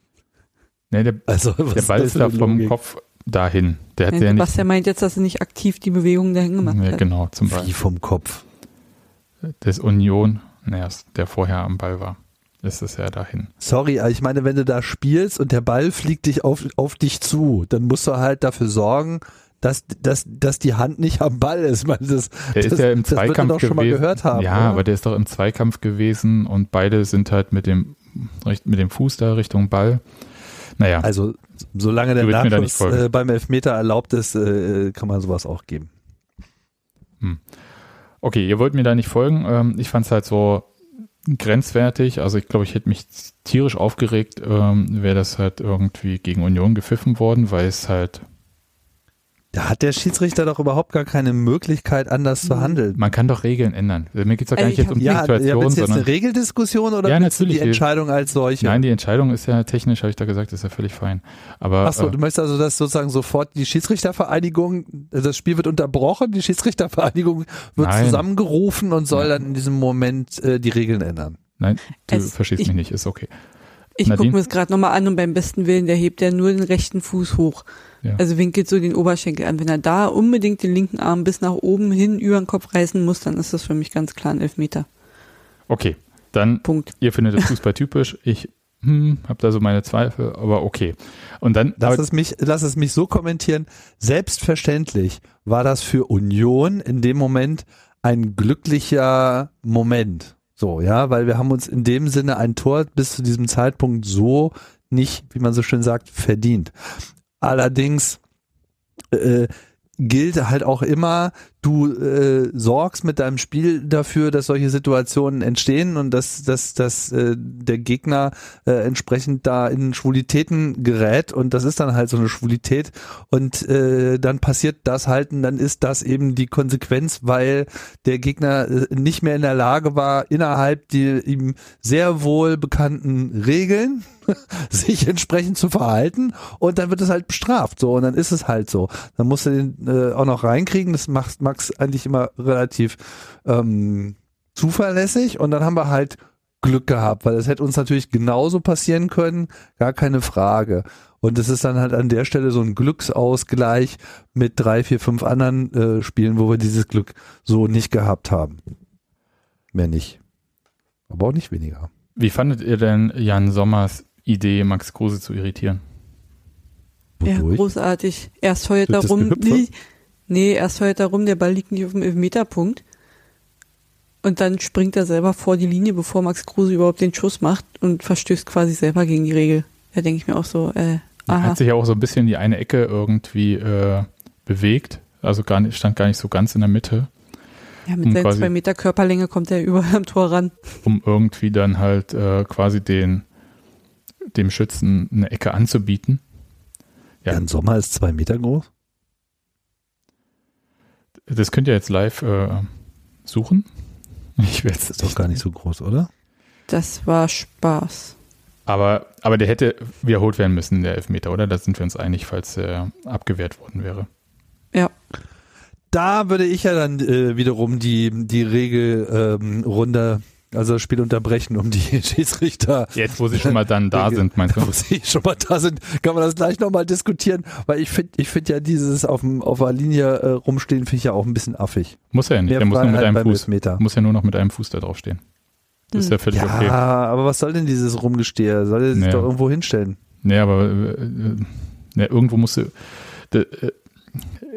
Nee, der, also, der Ball ist, ist da vom Logik? Kopf dahin. Der hat ja, ja Sebastian meint jetzt, dass er nicht aktiv die Bewegung dahin gemacht ja, hat. Genau, zum Ball. Wie vom Kopf? Das Union, naja, der vorher am Ball war ist es ja dahin. Sorry, ich meine, wenn du da spielst und der Ball fliegt dich auf, auf dich zu, dann musst du halt dafür sorgen, dass, dass, dass die Hand nicht am Ball ist. meine, das, der ist das, ja im Zweikampf gewesen. Mal gehört haben, ja, oder? aber der ist doch im Zweikampf gewesen und beide sind halt mit dem, mit dem Fuß da Richtung Ball. Naja. Also, solange der Nachschuss äh, beim Elfmeter erlaubt ist, äh, kann man sowas auch geben. Hm. Okay, ihr wollt mir da nicht folgen. Ähm, ich fand es halt so, grenzwertig. Also ich glaube, ich hätte mich tierisch aufgeregt, ähm, wäre das halt irgendwie gegen Union gepfiffen worden, weil es halt da hat der Schiedsrichter doch überhaupt gar keine Möglichkeit, anders zu handeln. Man kann doch Regeln ändern. Also mir geht es doch gar nicht jetzt um die ja, Situation. Ja, ist jetzt eine Regeldiskussion oder ja, natürlich. die Entscheidung als solche? Nein, die Entscheidung ist ja technisch, habe ich da gesagt, ist ja völlig fein. Aber, Achso, äh, du möchtest also, dass sozusagen sofort die Schiedsrichtervereinigung, das Spiel wird unterbrochen, die Schiedsrichtervereinigung wird nein. zusammengerufen und soll ja. dann in diesem Moment äh, die Regeln ändern. Nein, du es, verstehst ich, mich nicht, ist okay. Ich gucke mir das gerade nochmal an und beim besten Willen, der hebt ja nur den rechten Fuß hoch. Ja. Also winkelt so den Oberschenkel an. Wenn er da unbedingt den linken Arm bis nach oben hin über den Kopf reißen muss, dann ist das für mich ganz klar ein Elfmeter. Okay, dann Punkt. ihr findet das Fußball typisch. Ich hm, habe da so meine Zweifel, aber okay. Und dann lass es mich, lass es mich so kommentieren. Selbstverständlich war das für Union in dem Moment ein glücklicher Moment. So, ja, weil wir haben uns in dem Sinne ein Tor bis zu diesem Zeitpunkt so nicht, wie man so schön sagt, verdient. Allerdings äh, gilt halt auch immer, du äh, sorgst mit deinem Spiel dafür, dass solche Situationen entstehen und dass, dass, dass äh, der Gegner äh, entsprechend da in Schwulitäten gerät und das ist dann halt so eine Schwulität und äh, dann passiert das halt und dann ist das eben die Konsequenz, weil der Gegner äh, nicht mehr in der Lage war, innerhalb die ihm sehr wohl bekannten Regeln sich entsprechend zu verhalten und dann wird es halt bestraft so und dann ist es halt so. Dann musst du den äh, auch noch reinkriegen, das macht Max eigentlich immer relativ ähm, zuverlässig und dann haben wir halt Glück gehabt, weil das hätte uns natürlich genauso passieren können, gar keine Frage. Und es ist dann halt an der Stelle so ein Glücksausgleich mit drei, vier, fünf anderen äh, Spielen, wo wir dieses Glück so nicht gehabt haben. Mehr nicht. Aber auch nicht weniger. Wie fandet ihr denn Jan Sommers Idee, Max Kruse zu irritieren? Ja, großartig. Erst heult darum, Nee, erst fällt er rum, der Ball liegt nicht auf dem Elfmeterpunkt. Und dann springt er selber vor die Linie, bevor Max Kruse überhaupt den Schuss macht und verstößt quasi selber gegen die Regel. Da denke ich mir auch so, äh, aha. Er hat sich ja auch so ein bisschen die eine Ecke irgendwie äh, bewegt. Also gar nicht, stand gar nicht so ganz in der Mitte. Ja, mit um seinen zwei Meter Körperlänge kommt er überall am Tor ran. Um irgendwie dann halt äh, quasi den, dem Schützen eine Ecke anzubieten. Ja. Jan Sommer ist zwei Meter groß? Das könnt ihr jetzt live äh, suchen. Ich werde es. Ist doch gar nicht so groß, oder? Das war Spaß. Aber, aber der hätte wiederholt werden müssen, der Elfmeter, oder? Da sind wir uns einig, falls er abgewehrt worden wäre. Ja. Da würde ich ja dann äh, wiederum die, die Regel ähm, runter also das Spiel unterbrechen, um die Schiedsrichter. Jetzt, wo sie schon mal dann da sind, meinst du? Wo sie schon mal da sind, kann man das gleich nochmal diskutieren, weil ich finde ich finde ja dieses auf, dem, auf der Linie äh, rumstehen, finde ich ja auch ein bisschen affig. Muss er ja nicht, Mehr der muss nur mit einem Fuß, muss ja nur noch mit einem Fuß da drauf stehen. Das ist ja völlig ja, okay. Ja, aber was soll denn dieses Rumgestehe? Soll er sich naja. doch irgendwo hinstellen? Nee, aber äh, äh, nee, irgendwo musst du. Äh,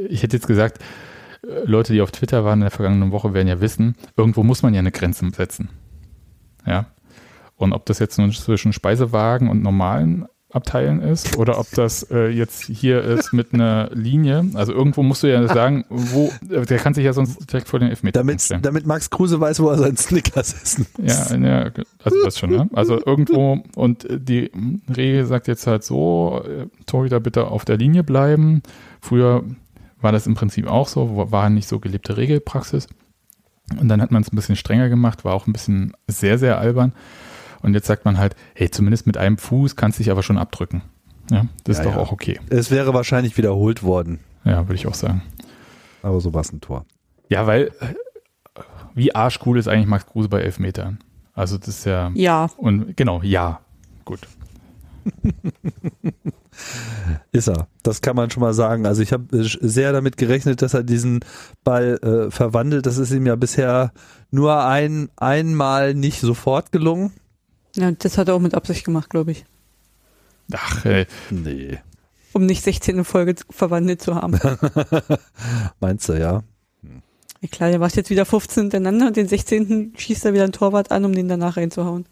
ich hätte jetzt gesagt, äh, Leute, die auf Twitter waren in der vergangenen Woche, werden ja wissen, irgendwo muss man ja eine Grenze setzen. Ja. Und ob das jetzt nun zwischen Speisewagen und normalen abteilen ist oder ob das äh, jetzt hier ist mit einer Linie. Also irgendwo musst du ja sagen, wo, der kann sich ja sonst direkt vor den Elfmeter damit, stellen. Damit Max Kruse weiß, wo er seinen Snickers essen muss. Ja, ja also das schon, ne? Also irgendwo und die Regel sagt jetzt halt so, äh, Torhüter bitte auf der Linie bleiben. Früher war das im Prinzip auch so, war nicht so gelebte Regelpraxis. Und dann hat man es ein bisschen strenger gemacht, war auch ein bisschen sehr, sehr albern. Und jetzt sagt man halt, hey, zumindest mit einem Fuß kannst du dich aber schon abdrücken. Ja, das ja, ist doch ja. auch okay. Es wäre wahrscheinlich wiederholt worden. Ja, würde ich auch sagen. Aber so war es ein Tor. Ja, weil wie arschcool ist eigentlich Max Kruse bei Elfmetern? Also das ist ja. Ja. Und genau, ja. Gut. Ist er. Das kann man schon mal sagen. Also ich habe sehr damit gerechnet, dass er diesen Ball äh, verwandelt. Das ist ihm ja bisher nur ein einmal nicht sofort gelungen. Ja, das hat er auch mit Absicht gemacht, glaube ich. Ach, ey. Nee. Um nicht 16 in Folge verwandelt zu haben. Meinst du, ja? Ja klar, der macht jetzt wieder 15 hintereinander und den 16. schießt er wieder ein Torwart an, um den danach reinzuhauen.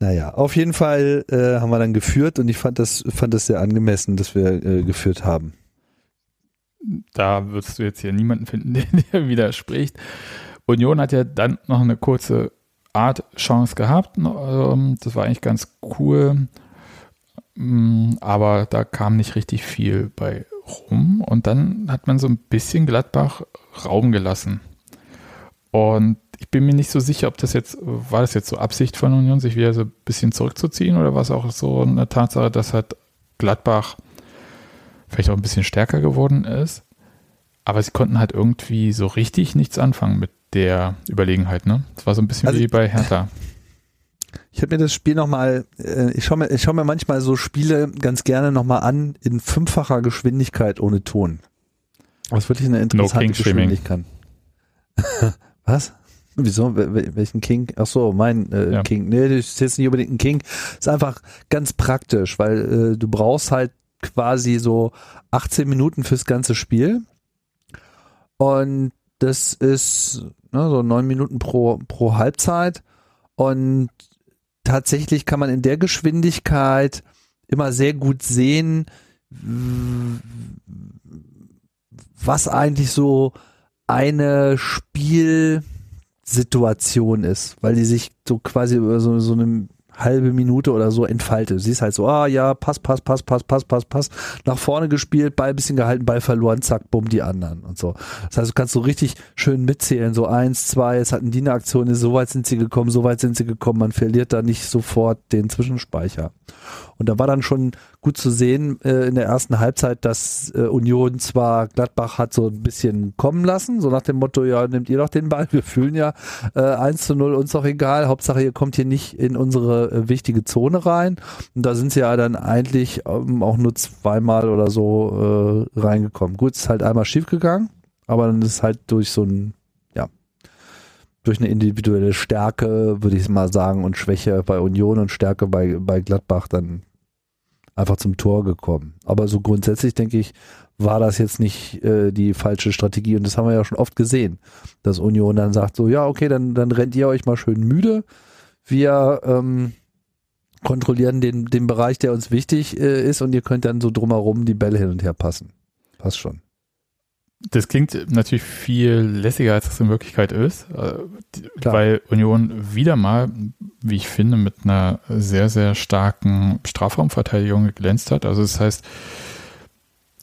Naja, auf jeden Fall äh, haben wir dann geführt und ich fand das, fand das sehr angemessen, dass wir äh, geführt haben. Da würdest du jetzt hier niemanden finden, der widerspricht. Union hat ja dann noch eine kurze Art Chance gehabt. Ähm, das war eigentlich ganz cool. Mm, aber da kam nicht richtig viel bei rum. Und dann hat man so ein bisschen Gladbach Raum gelassen. Und ich bin mir nicht so sicher, ob das jetzt, war das jetzt so Absicht von Union, sich wieder so ein bisschen zurückzuziehen oder war es auch so eine Tatsache, dass halt Gladbach vielleicht auch ein bisschen stärker geworden ist. Aber sie konnten halt irgendwie so richtig nichts anfangen mit der Überlegenheit, ne? Das war so ein bisschen also, wie bei Hertha. Ich habe mir das Spiel nochmal, äh, ich schaue mir, ich schau mir manchmal so Spiele ganz gerne nochmal an in fünffacher Geschwindigkeit ohne Ton. Was wirklich eine interessante no Geschwindigkeit. Was? Wieso? Welchen King? Ach so, mein äh, ja. King. Nee, das ist jetzt nicht unbedingt ein King. Ist einfach ganz praktisch, weil äh, du brauchst halt quasi so 18 Minuten fürs ganze Spiel. Und das ist ne, so neun Minuten pro, pro Halbzeit. Und tatsächlich kann man in der Geschwindigkeit immer sehr gut sehen, was eigentlich so eine Spiel Situation ist, weil die sich so quasi über so, so eine halbe Minute oder so entfaltet. Sie ist halt so, ah ja, Pass, Pass, Pass, Pass, Pass, Pass, Pass, nach vorne gespielt, Ball bisschen gehalten, Ball verloren, zack, bumm, die anderen und so. Das heißt, du kannst so richtig schön mitzählen, so eins, zwei, es hatten die eine Aktion, so weit sind sie gekommen, so weit sind sie gekommen, man verliert da nicht sofort den Zwischenspeicher. Und da war dann schon gut zu sehen äh, in der ersten Halbzeit, dass äh, Union zwar Gladbach hat so ein bisschen kommen lassen, so nach dem Motto, ja, nehmt ihr doch den Ball, wir fühlen ja äh, 1 zu 0, uns doch egal, Hauptsache ihr kommt hier nicht in unsere äh, wichtige Zone rein. Und da sind sie ja dann eigentlich ähm, auch nur zweimal oder so äh, reingekommen. Gut, ist halt einmal schief gegangen, aber dann ist halt durch so ein durch eine individuelle Stärke, würde ich mal sagen, und Schwäche bei Union und Stärke bei, bei Gladbach dann einfach zum Tor gekommen. Aber so grundsätzlich denke ich, war das jetzt nicht äh, die falsche Strategie und das haben wir ja schon oft gesehen, dass Union dann sagt so, ja, okay, dann, dann rennt ihr euch mal schön müde. Wir ähm, kontrollieren den, den Bereich, der uns wichtig äh, ist und ihr könnt dann so drumherum die Bälle hin und her passen. Passt schon das klingt natürlich viel lässiger, als es in Wirklichkeit ist, äh, Klar. weil Union wieder mal, wie ich finde, mit einer sehr, sehr starken Strafraumverteidigung geglänzt hat. Also das heißt,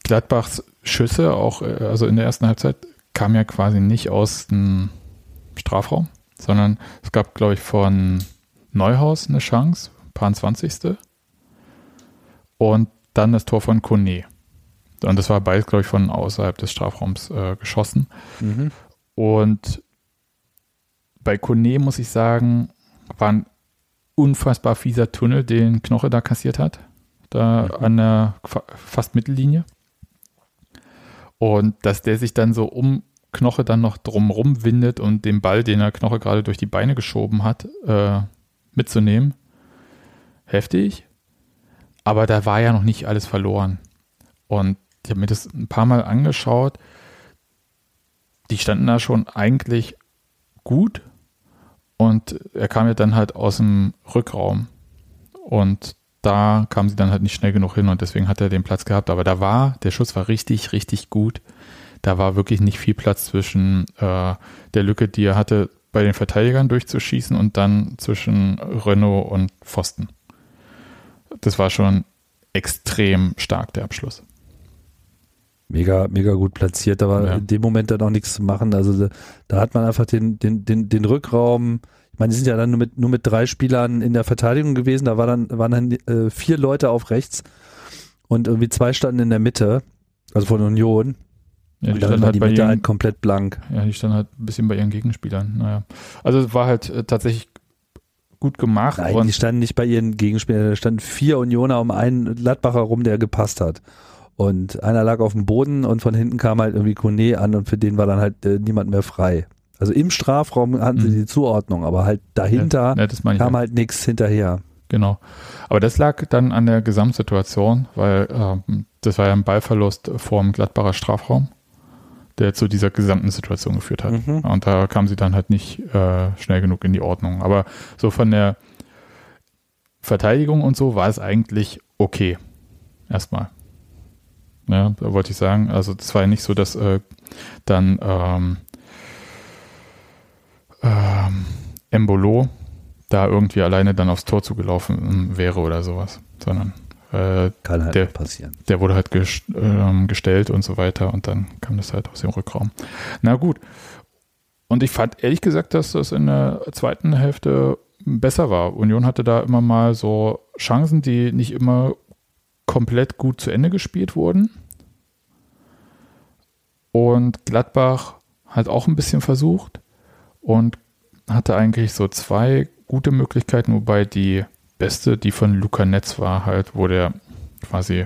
Gladbachs Schüsse, auch äh, also in der ersten Halbzeit, kamen ja quasi nicht aus dem Strafraum, sondern es gab, glaube ich, von Neuhaus eine Chance, paar 20. Und dann das Tor von Kone. Und das war beides, glaube ich, von außerhalb des Strafraums äh, geschossen. Mhm. Und bei Kone muss ich sagen, war ein unfassbar fieser Tunnel, den Knoche da kassiert hat. Da mhm. an der fast Mittellinie. Und dass der sich dann so um Knoche dann noch drumrum windet und den Ball, den er Knoche gerade durch die Beine geschoben hat, äh, mitzunehmen. Heftig. Aber da war ja noch nicht alles verloren. Und ich habe mir das ein paar Mal angeschaut. Die standen da schon eigentlich gut und er kam ja dann halt aus dem Rückraum und da kam sie dann halt nicht schnell genug hin und deswegen hat er den Platz gehabt. Aber da war, der Schuss war richtig, richtig gut. Da war wirklich nicht viel Platz zwischen äh, der Lücke, die er hatte, bei den Verteidigern durchzuschießen und dann zwischen Renault und Pfosten. Das war schon extrem stark, der Abschluss. Mega, mega gut platziert, aber ja. in dem Moment dann auch nichts zu machen. Also da, da, hat man einfach den, den, den, den Rückraum. Ich meine, die sind ja dann nur mit, nur mit drei Spielern in der Verteidigung gewesen. Da war dann, waren dann äh, vier Leute auf rechts und irgendwie zwei standen in der Mitte, also von Union. Ja, die dann war halt die Mitte ihren, halt komplett blank. Ja, die standen halt ein bisschen bei ihren Gegenspielern. Naja. Also es war halt äh, tatsächlich gut gemacht. Nein, die standen nicht bei ihren Gegenspielern, da standen vier Unioner um einen Gladbacher rum, der gepasst hat. Und einer lag auf dem Boden und von hinten kam halt irgendwie Kone an und für den war dann halt äh, niemand mehr frei. Also im Strafraum hatten sie mhm. die Zuordnung, aber halt dahinter ja, ja, kam halt nichts hinterher. Genau. Aber das lag dann an der Gesamtsituation, weil äh, das war ja ein Ballverlust vorm Gladbacher Strafraum, der zu dieser gesamten Situation geführt hat. Mhm. Und da kam sie dann halt nicht äh, schnell genug in die Ordnung. Aber so von der Verteidigung und so war es eigentlich okay. Erstmal. Ja, da wollte ich sagen, also es war ja nicht so, dass äh, dann ähm, ähm, Embolo da irgendwie alleine dann aufs Tor zugelaufen wäre oder sowas, sondern äh, Kann halt der, passieren. Der wurde halt gest, ähm, gestellt und so weiter und dann kam das halt aus dem Rückraum. Na gut. Und ich fand ehrlich gesagt, dass das in der zweiten Hälfte besser war. Union hatte da immer mal so Chancen, die nicht immer komplett gut zu Ende gespielt wurden. Und Gladbach hat auch ein bisschen versucht und hatte eigentlich so zwei gute Möglichkeiten, wobei die beste, die von Luca Netz war, halt, wo der quasi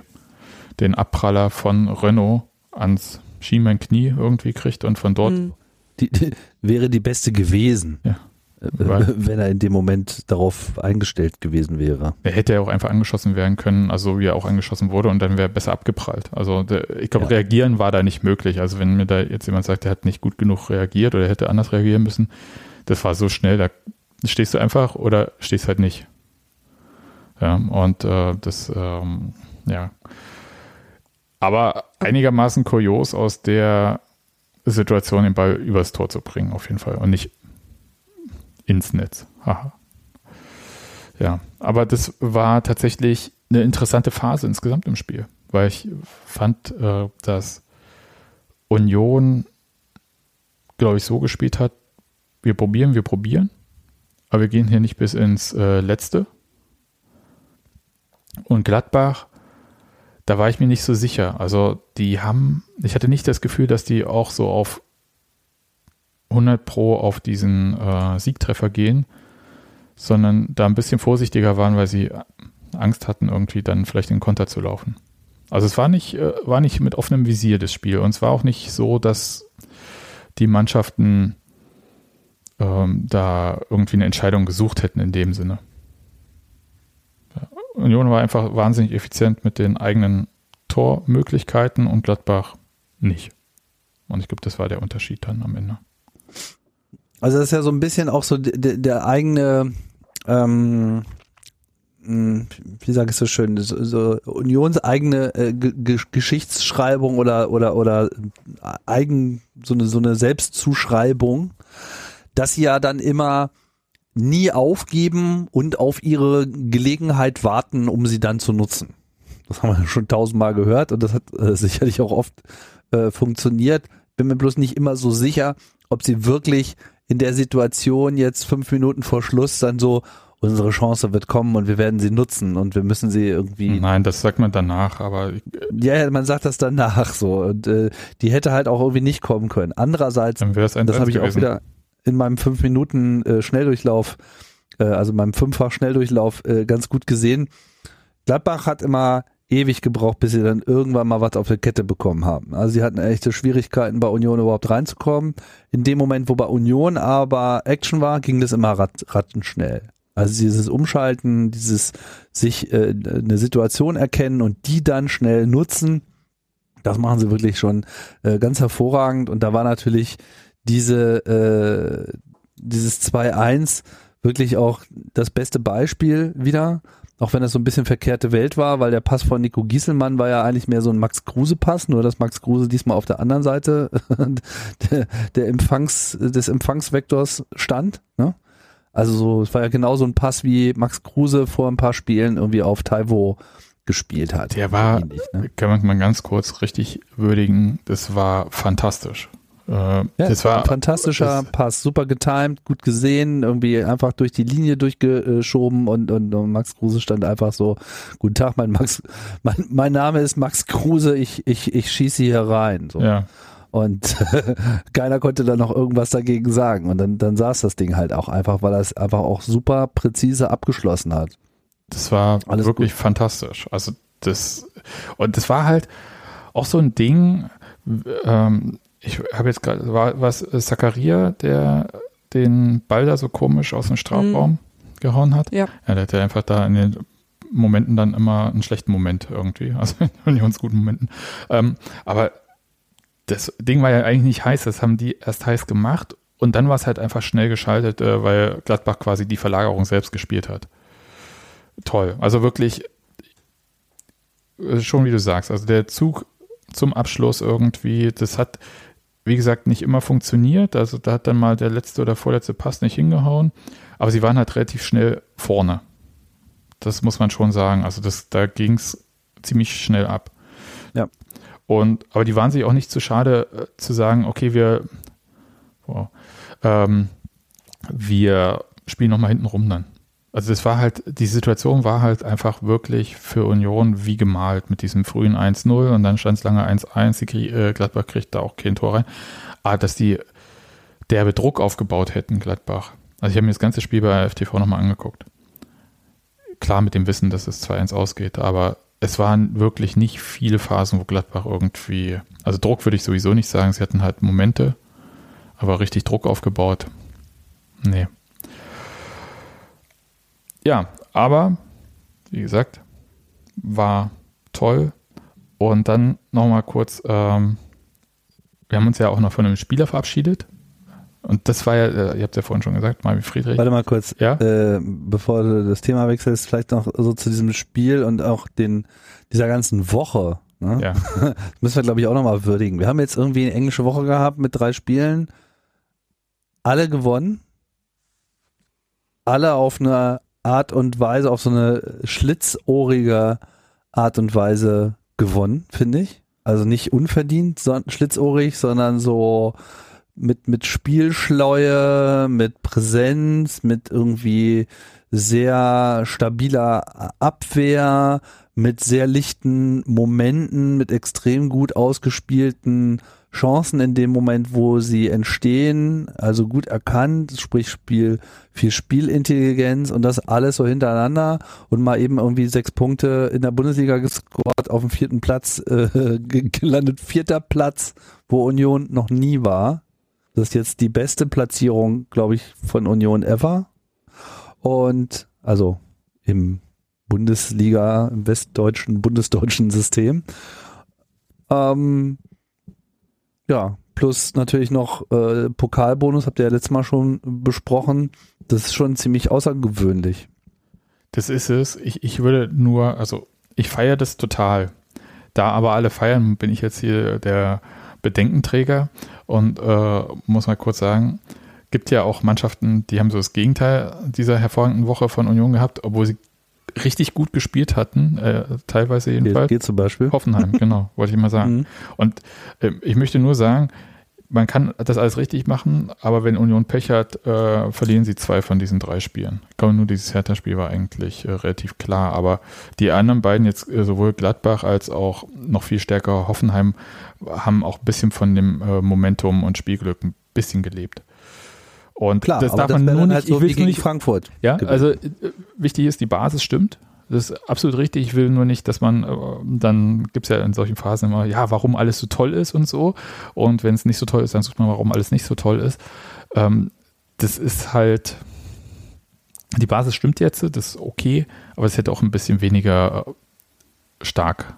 den Abpraller von Renault ans Schienbeinknie irgendwie kriegt und von dort. Mhm. Die, die, wäre die beste gewesen. Ja. Wenn er in dem Moment darauf eingestellt gewesen wäre. Er hätte ja auch einfach angeschossen werden können, also wie er auch angeschossen wurde und dann wäre er besser abgeprallt. Also der, ich glaube, ja. reagieren war da nicht möglich. Also wenn mir da jetzt jemand sagt, er hat nicht gut genug reagiert oder hätte anders reagieren müssen, das war so schnell, da stehst du einfach oder stehst halt nicht. Ja, und äh, das, ähm, ja. Aber einigermaßen kurios aus der Situation den Ball übers Tor zu bringen, auf jeden Fall. Und nicht ins Netz. Haha. Ja, aber das war tatsächlich eine interessante Phase insgesamt im Spiel, weil ich fand, äh, dass Union, glaube ich, so gespielt hat, wir probieren, wir probieren, aber wir gehen hier nicht bis ins äh, Letzte. Und Gladbach, da war ich mir nicht so sicher. Also die haben, ich hatte nicht das Gefühl, dass die auch so auf 100 Pro auf diesen äh, Siegtreffer gehen, sondern da ein bisschen vorsichtiger waren, weil sie Angst hatten, irgendwie dann vielleicht in Konter zu laufen. Also es war nicht, äh, war nicht mit offenem Visier das Spiel und es war auch nicht so, dass die Mannschaften ähm, da irgendwie eine Entscheidung gesucht hätten in dem Sinne. Union war einfach wahnsinnig effizient mit den eigenen Tormöglichkeiten und Gladbach nicht. Und ich glaube, das war der Unterschied dann am Ende. Also das ist ja so ein bisschen auch so der, der eigene, ähm, hm, wie sage ich so schön, so, so unionseigene äh, Geschichtsschreibung oder oder oder eigen so eine so eine Selbstzuschreibung, dass sie ja dann immer nie aufgeben und auf ihre Gelegenheit warten, um sie dann zu nutzen. Das haben wir schon tausendmal gehört und das hat äh, sicherlich auch oft äh, funktioniert. Bin mir bloß nicht immer so sicher, ob sie wirklich in der Situation jetzt fünf Minuten vor Schluss dann so, unsere Chance wird kommen und wir werden sie nutzen und wir müssen sie irgendwie. Nein, das sagt man danach, aber. Ja, man sagt das danach so. Und äh, die hätte halt auch irgendwie nicht kommen können. Andererseits, dann das habe ich auch wieder in meinem fünf Minuten äh, Schnelldurchlauf, äh, also meinem fünffach Schnelldurchlauf äh, ganz gut gesehen. Gladbach hat immer ewig gebraucht, bis sie dann irgendwann mal was auf der Kette bekommen haben. Also sie hatten echte Schwierigkeiten bei Union überhaupt reinzukommen. In dem Moment, wo bei Union aber Action war, ging das immer rat, rattenschnell. Also dieses Umschalten, dieses sich äh, eine Situation erkennen und die dann schnell nutzen, das machen sie wirklich schon äh, ganz hervorragend. Und da war natürlich diese äh, dieses 2-1 wirklich auch das beste Beispiel wieder Auch wenn das so ein bisschen verkehrte Welt war, weil der Pass von Nico Gieselmann war ja eigentlich mehr so ein Max Kruse-Pass, nur dass Max Kruse diesmal auf der anderen Seite der, der Empfangs, des Empfangsvektors stand. Ne? Also so, es war ja genau so ein Pass, wie Max Kruse vor ein paar Spielen irgendwie auf Taiwo gespielt hat. Der war, ähnlich, ne? kann man mal ganz kurz richtig würdigen, das war fantastisch. Äh, ja, das war ein fantastischer Pass, super getimed, gut gesehen, irgendwie einfach durch die Linie durchgeschoben und, und, und Max Kruse stand einfach so, guten Tag, mein Max, mein, mein Name ist Max Kruse, ich, ich, ich schieße hier rein. So. Ja. Und keiner konnte da noch irgendwas dagegen sagen. Und dann, dann saß das Ding halt auch einfach, weil er es einfach auch super präzise abgeschlossen hat. Das war Alles wirklich gut. fantastisch. Also das, und das war halt auch so ein Ding, ähm, ich habe jetzt gerade, war was Zakaria, der den Ball da so komisch aus dem Strafraum mhm. gehauen hat? Ja. ja. Der hatte einfach da in den Momenten dann immer einen schlechten Moment irgendwie, also in Unions Momenten. Ähm, aber das Ding war ja eigentlich nicht heiß, das haben die erst heiß gemacht und dann war es halt einfach schnell geschaltet, äh, weil Gladbach quasi die Verlagerung selbst gespielt hat. Toll. Also wirklich, äh, schon wie du sagst, also der Zug zum Abschluss irgendwie, das hat wie gesagt, nicht immer funktioniert. Also da hat dann mal der letzte oder vorletzte Pass nicht hingehauen. Aber sie waren halt relativ schnell vorne. Das muss man schon sagen. Also das, da ging es ziemlich schnell ab. Ja. Und, aber die waren sich auch nicht zu schade äh, zu sagen, okay, wir, wow, ähm, wir spielen nochmal hinten rum dann. Also das war halt, die Situation war halt einfach wirklich für Union wie gemalt mit diesem frühen 1-0 und dann stand es lange 1-1, die äh, Gladbach kriegt da auch kein Tor rein. Aber dass die derbe Druck aufgebaut hätten, Gladbach. Also ich habe mir das ganze Spiel bei FTV nochmal angeguckt. Klar mit dem Wissen, dass es 2-1 ausgeht, aber es waren wirklich nicht viele Phasen, wo Gladbach irgendwie, also Druck würde ich sowieso nicht sagen, sie hatten halt Momente, aber richtig Druck aufgebaut. Nee. Ja, aber wie gesagt, war toll. Und dann nochmal kurz, ähm, wir haben uns ja auch noch von einem Spieler verabschiedet. Und das war ja, äh, ihr habt ja vorhin schon gesagt, Marvin Friedrich. Warte mal kurz, ja? Äh, bevor du das Thema wechselst, vielleicht noch so zu diesem Spiel und auch den, dieser ganzen Woche. Ne? Ja. Das müssen wir, glaube ich, auch nochmal würdigen. Wir haben jetzt irgendwie eine englische Woche gehabt mit drei Spielen. Alle gewonnen. Alle auf einer Art und Weise, auf so eine schlitzohrige Art und Weise gewonnen, finde ich. Also nicht unverdient so, schlitzohrig, sondern so mit, mit Spielschleue, mit Präsenz, mit irgendwie sehr stabiler Abwehr, mit sehr lichten Momenten, mit extrem gut ausgespielten Chancen in dem Moment, wo sie entstehen, also gut erkannt, sprich Spiel, viel Spielintelligenz und das alles so hintereinander und mal eben irgendwie sechs Punkte in der Bundesliga gescored, auf dem vierten Platz äh, gelandet, vierter Platz, wo Union noch nie war. Das ist jetzt die beste Platzierung, glaube ich, von Union ever. Und also im Bundesliga, im westdeutschen, bundesdeutschen System. Ähm, ja, plus natürlich noch äh, Pokalbonus, habt ihr ja letztes Mal schon besprochen. Das ist schon ziemlich außergewöhnlich. Das ist es. Ich, ich würde nur, also ich feiere das total. Da aber alle feiern, bin ich jetzt hier der Bedenkenträger und äh, muss mal kurz sagen, gibt ja auch Mannschaften, die haben so das Gegenteil dieser hervorragenden Woche von Union gehabt, obwohl sie richtig gut gespielt hatten, äh, teilweise jedenfalls. Geht zum Beispiel. Hoffenheim, genau, wollte ich mal sagen. Mhm. Und äh, ich möchte nur sagen, man kann das alles richtig machen, aber wenn Union Pech hat, äh, verlieren sie zwei von diesen drei Spielen. Ich glaube, nur dieses Hertha-Spiel war eigentlich äh, relativ klar, aber die anderen beiden, jetzt äh, sowohl Gladbach als auch noch viel stärker Hoffenheim, haben auch ein bisschen von dem äh, Momentum und Spielglück ein bisschen gelebt. Und Klar, das darf man nur nicht, halt so ich will nicht Frankfurt. Ja, gewinnen. also äh, wichtig ist, die Basis stimmt. Das ist absolut richtig. Ich will nur nicht, dass man, äh, dann gibt es ja in solchen Phasen immer, ja, warum alles so toll ist und so. Und wenn es nicht so toll ist, dann sucht man, warum alles nicht so toll ist. Ähm, das ist halt, die Basis stimmt jetzt, das ist okay, aber es hätte auch ein bisschen weniger äh, stark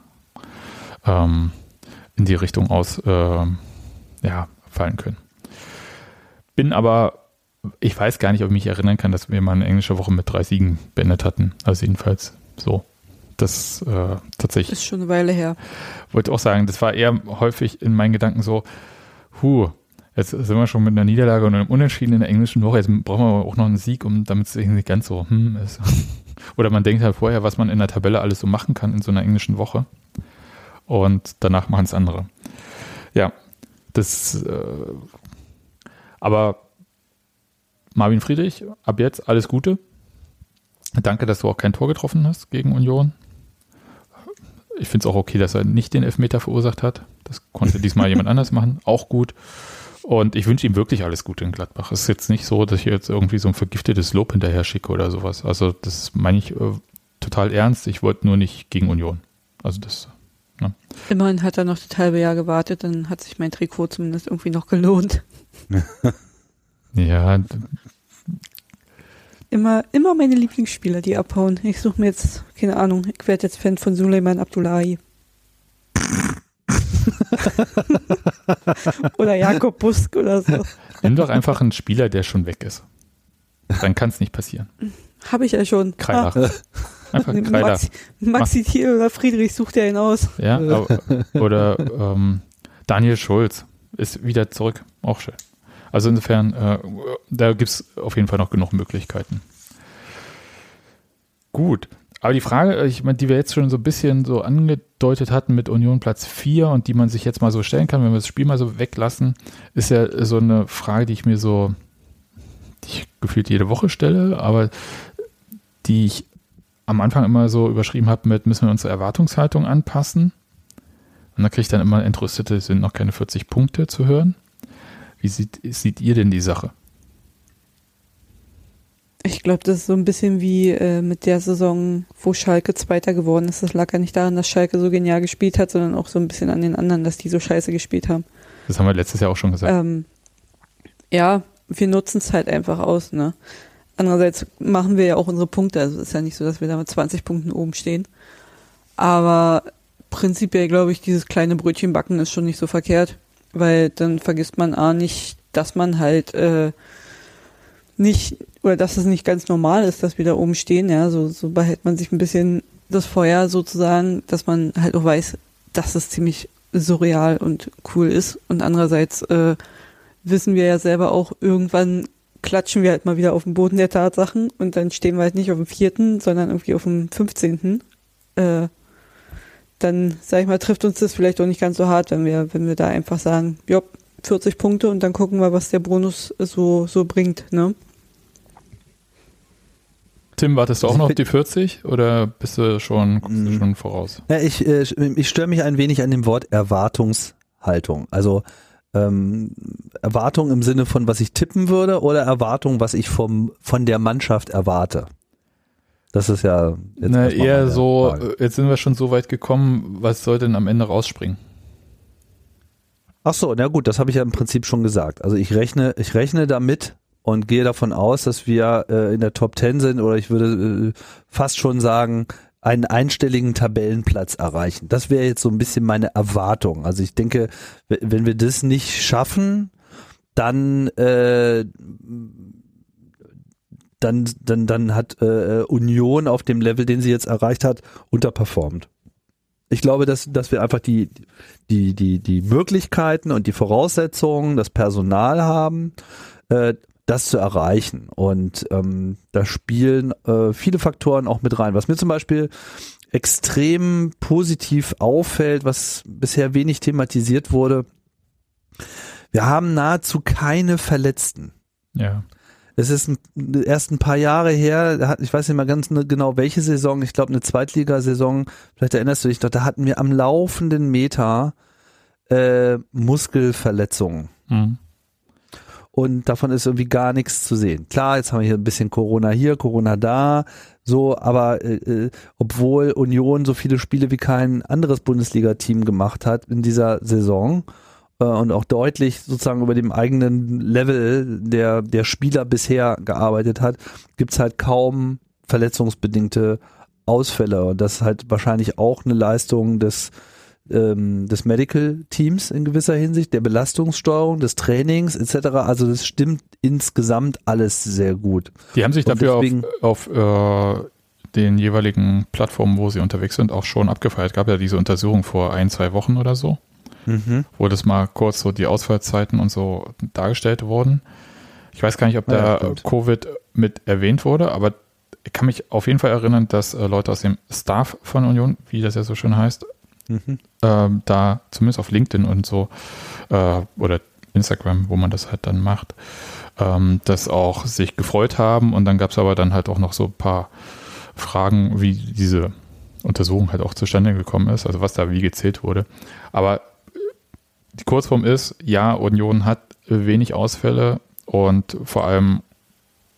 ähm, in die Richtung aus, äh, ja, fallen können. Bin aber ich weiß gar nicht, ob ich mich erinnern kann, dass wir mal eine englische Woche mit drei Siegen beendet hatten. Also jedenfalls So. Das äh, tatsächlich. Ist schon eine Weile her. Wollte auch sagen, das war eher häufig in meinen Gedanken so, huh, jetzt sind wir schon mit einer Niederlage und einem Unentschieden in der englischen Woche, jetzt brauchen wir auch noch einen Sieg, um damit es irgendwie ganz so, hm, ist. Oder man denkt halt vorher, was man in der Tabelle alles so machen kann in so einer englischen Woche. Und danach machen es andere. Ja, das, äh, aber Marvin Friedrich, ab jetzt alles Gute. Danke, dass du auch kein Tor getroffen hast gegen Union. Ich finde es auch okay, dass er nicht den Elfmeter verursacht hat. Das konnte diesmal jemand anders machen. Auch gut. Und ich wünsche ihm wirklich alles Gute in Gladbach. Es ist jetzt nicht so, dass ich jetzt irgendwie so ein vergiftetes Lob hinterher schicke oder sowas. Also das meine ich äh, total ernst. Ich wollte nur nicht gegen Union. Also das. Ne? Immerhin hat er noch das halbe Jahr gewartet, dann hat sich mein Trikot zumindest irgendwie noch gelohnt. ja. Immer, immer meine Lieblingsspieler, die abhauen. Ich suche mir jetzt, keine Ahnung, ich werde jetzt Fan von Suleiman Abdullahi. oder Jakob Busk oder so. Nimm doch einfach einen Spieler, der schon weg ist. Dann kann es nicht passieren. Habe ich ja schon. Kreilach. Ah. Einfach Kreilach. Maxi, Maxi Thiel oder Friedrich sucht ja ihn aus. Ja, oder ähm, Daniel Schulz ist wieder zurück. Auch schön. Also insofern, äh, da gibt es auf jeden Fall noch genug Möglichkeiten. Gut. Aber die Frage, äh, ich meine, die wir jetzt schon so ein bisschen so angedeutet hatten mit Union Platz 4 und die man sich jetzt mal so stellen kann, wenn wir das Spiel mal so weglassen, ist ja so eine Frage, die ich mir so, die ich gefühlt jede Woche stelle, aber die ich am Anfang immer so überschrieben habe mit, müssen wir unsere Erwartungshaltung anpassen? Und da kriege ich dann immer entrüstete, sind noch keine 40 Punkte zu hören. Wie sieht, seht ihr denn die Sache? Ich glaube, das ist so ein bisschen wie äh, mit der Saison, wo Schalke Zweiter geworden ist. Das lag ja nicht daran, dass Schalke so genial gespielt hat, sondern auch so ein bisschen an den anderen, dass die so scheiße gespielt haben. Das haben wir letztes Jahr auch schon gesagt. Ähm, ja, wir nutzen es halt einfach aus. Ne? Andererseits machen wir ja auch unsere Punkte. Also es ist ja nicht so, dass wir da mit 20 Punkten oben stehen. Aber prinzipiell glaube ich, dieses kleine Brötchen backen ist schon nicht so verkehrt, weil dann vergisst man A nicht, dass man halt äh, nicht, oder dass es nicht ganz normal ist, dass wir da oben stehen, ja, so, so behält man sich ein bisschen das Feuer sozusagen, dass man halt auch weiß, dass es ziemlich surreal und cool ist. Und andererseits äh, wissen wir ja selber auch, irgendwann klatschen wir halt mal wieder auf den Boden der Tatsachen und dann stehen wir halt nicht auf dem vierten, sondern irgendwie auf dem fünfzehnten. Äh, dann, sag ich mal, trifft uns das vielleicht auch nicht ganz so hart, wenn wir, wenn wir da einfach sagen, ja, 40 Punkte und dann gucken wir, was der Bonus so, so bringt, ne? Tim, wartest du auch noch auf die 40 oder bist du schon, guckst du mhm. schon voraus? Ja, ich, äh, ich störe mich ein wenig an dem Wort Erwartungshaltung. Also ähm, Erwartung im Sinne von, was ich tippen würde oder Erwartung, was ich vom, von der Mannschaft erwarte. Das ist ja jetzt Na, eher so, Frage. jetzt sind wir schon so weit gekommen, was soll denn am Ende rausspringen? Ach so, na gut, das habe ich ja im Prinzip schon gesagt. Also ich rechne, ich rechne damit, und gehe davon aus, dass wir äh, in der Top 10 sind oder ich würde äh, fast schon sagen, einen einstelligen Tabellenplatz erreichen. Das wäre jetzt so ein bisschen meine Erwartung. Also ich denke, wenn wir das nicht schaffen, dann äh, dann dann dann hat äh, Union auf dem Level, den sie jetzt erreicht hat, unterperformt. Ich glaube, dass dass wir einfach die die die die Möglichkeiten und die Voraussetzungen, das Personal haben, äh, das zu erreichen. Und ähm, da spielen äh, viele Faktoren auch mit rein. Was mir zum Beispiel extrem positiv auffällt, was bisher wenig thematisiert wurde, wir haben nahezu keine Verletzten. Ja. Es ist ein, erst ein paar Jahre her, ich weiß nicht mal ganz genau welche Saison, ich glaube eine Zweitligasaison, vielleicht erinnerst du dich doch, da hatten wir am laufenden Meter äh, Muskelverletzungen. Mhm und davon ist irgendwie gar nichts zu sehen. Klar, jetzt haben wir hier ein bisschen Corona hier, Corona da, so, aber äh, äh, obwohl Union so viele Spiele wie kein anderes Bundesliga-Team gemacht hat in dieser Saison äh, und auch deutlich sozusagen über dem eigenen Level der, der Spieler bisher gearbeitet hat, gibt's halt kaum verletzungsbedingte Ausfälle und das ist halt wahrscheinlich auch eine Leistung des ähm, des Medical Teams in gewisser Hinsicht, der Belastungssteuerung, des Trainings etc. Also das stimmt insgesamt alles sehr gut. Die haben sich dafür deswegen, auf, auf äh, den jeweiligen Plattformen, wo sie unterwegs sind, auch schon abgefeiert. Gab ja diese Untersuchung vor ein, zwei Wochen oder so, mhm. wo das mal kurz so die Ausfallzeiten und so dargestellt wurden. Ich weiß gar nicht, ob da ja, Covid mit erwähnt wurde, aber ich kann mich auf jeden Fall erinnern, dass äh, Leute aus dem Staff von Union, wie das ja so schön heißt, mhm. äh, da zumindest auf LinkedIn und so äh, oder Instagram, wo man das halt dann macht, ähm, das auch sich gefreut haben. Und dann gab es aber dann halt auch noch so ein paar Fragen, wie diese Untersuchung halt auch zustande gekommen ist, also was da wie gezählt wurde. Aber die Kurzform ist, ja, Union hat wenig Ausfälle und vor allem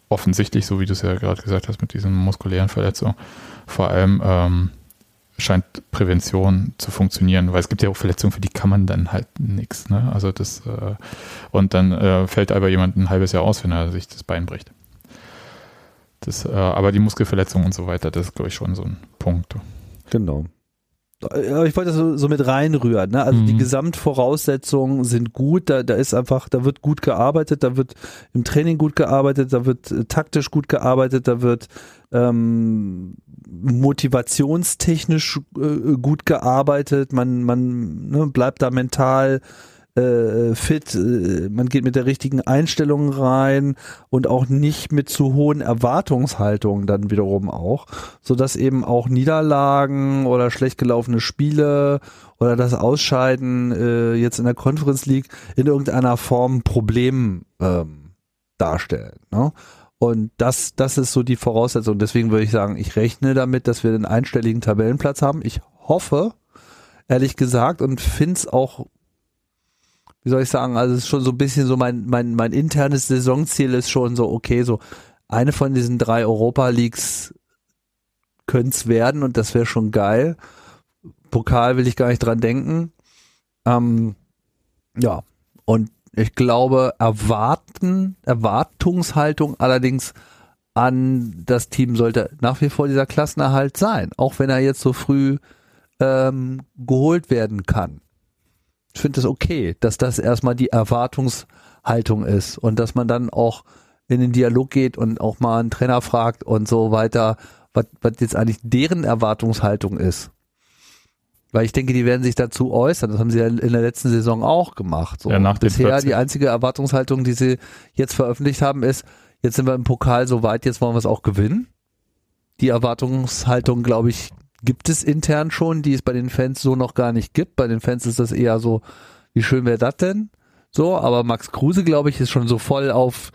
offensichtlich, so wie du es ja gerade gesagt hast, mit diesen muskulären Verletzungen, vor allem ähm, scheint Prävention zu funktionieren, weil es gibt ja auch Verletzungen, für die kann man dann halt nichts. Ne? Also das äh, und dann äh, fällt aber jemand ein halbes Jahr aus, wenn er sich das Bein bricht. Das, äh, aber die Muskelverletzung und so weiter, das ist, glaube ich, schon so ein Punkt. Genau. Ich wollte das so, so mit reinrühren. Ne? Also mhm. die Gesamtvoraussetzungen sind gut. Da, da ist einfach, da wird gut gearbeitet, da wird im Training gut gearbeitet, da wird äh, taktisch gut gearbeitet, da wird ähm, motivationstechnisch äh, gut gearbeitet. Man, man ne, bleibt da mental äh, fit, äh, man geht mit der richtigen Einstellung rein und auch nicht mit zu hohen Erwartungshaltungen dann wiederum auch, so dass eben auch Niederlagen oder schlecht gelaufene Spiele oder das Ausscheiden äh, jetzt in der Conference League in irgendeiner Form Problem ähm, darstellen. Ne? Und das, das ist so die Voraussetzung. Deswegen würde ich sagen, ich rechne damit, dass wir einen einstelligen Tabellenplatz haben. Ich hoffe, ehrlich gesagt, und finde es auch wie soll ich sagen, also es ist schon so ein bisschen so mein, mein, mein internes Saisonziel ist schon so, okay, so eine von diesen drei Europa Leagues könnte es werden und das wäre schon geil. Pokal will ich gar nicht dran denken. Ähm, ja, und ich glaube, erwarten, Erwartungshaltung allerdings an das Team sollte nach wie vor dieser Klassenerhalt sein, auch wenn er jetzt so früh ähm, geholt werden kann ich finde es das okay, dass das erstmal die Erwartungshaltung ist und dass man dann auch in den Dialog geht und auch mal einen Trainer fragt und so weiter, was, was jetzt eigentlich deren Erwartungshaltung ist. Weil ich denke, die werden sich dazu äußern. Das haben sie ja in der letzten Saison auch gemacht. So. Ja, nach Bisher die einzige Erwartungshaltung, die sie jetzt veröffentlicht haben, ist, jetzt sind wir im Pokal so weit, jetzt wollen wir es auch gewinnen. Die Erwartungshaltung, glaube ich, gibt es intern schon, die es bei den Fans so noch gar nicht gibt. Bei den Fans ist das eher so, wie schön wäre das denn? So, aber Max Kruse, glaube ich, ist schon so voll auf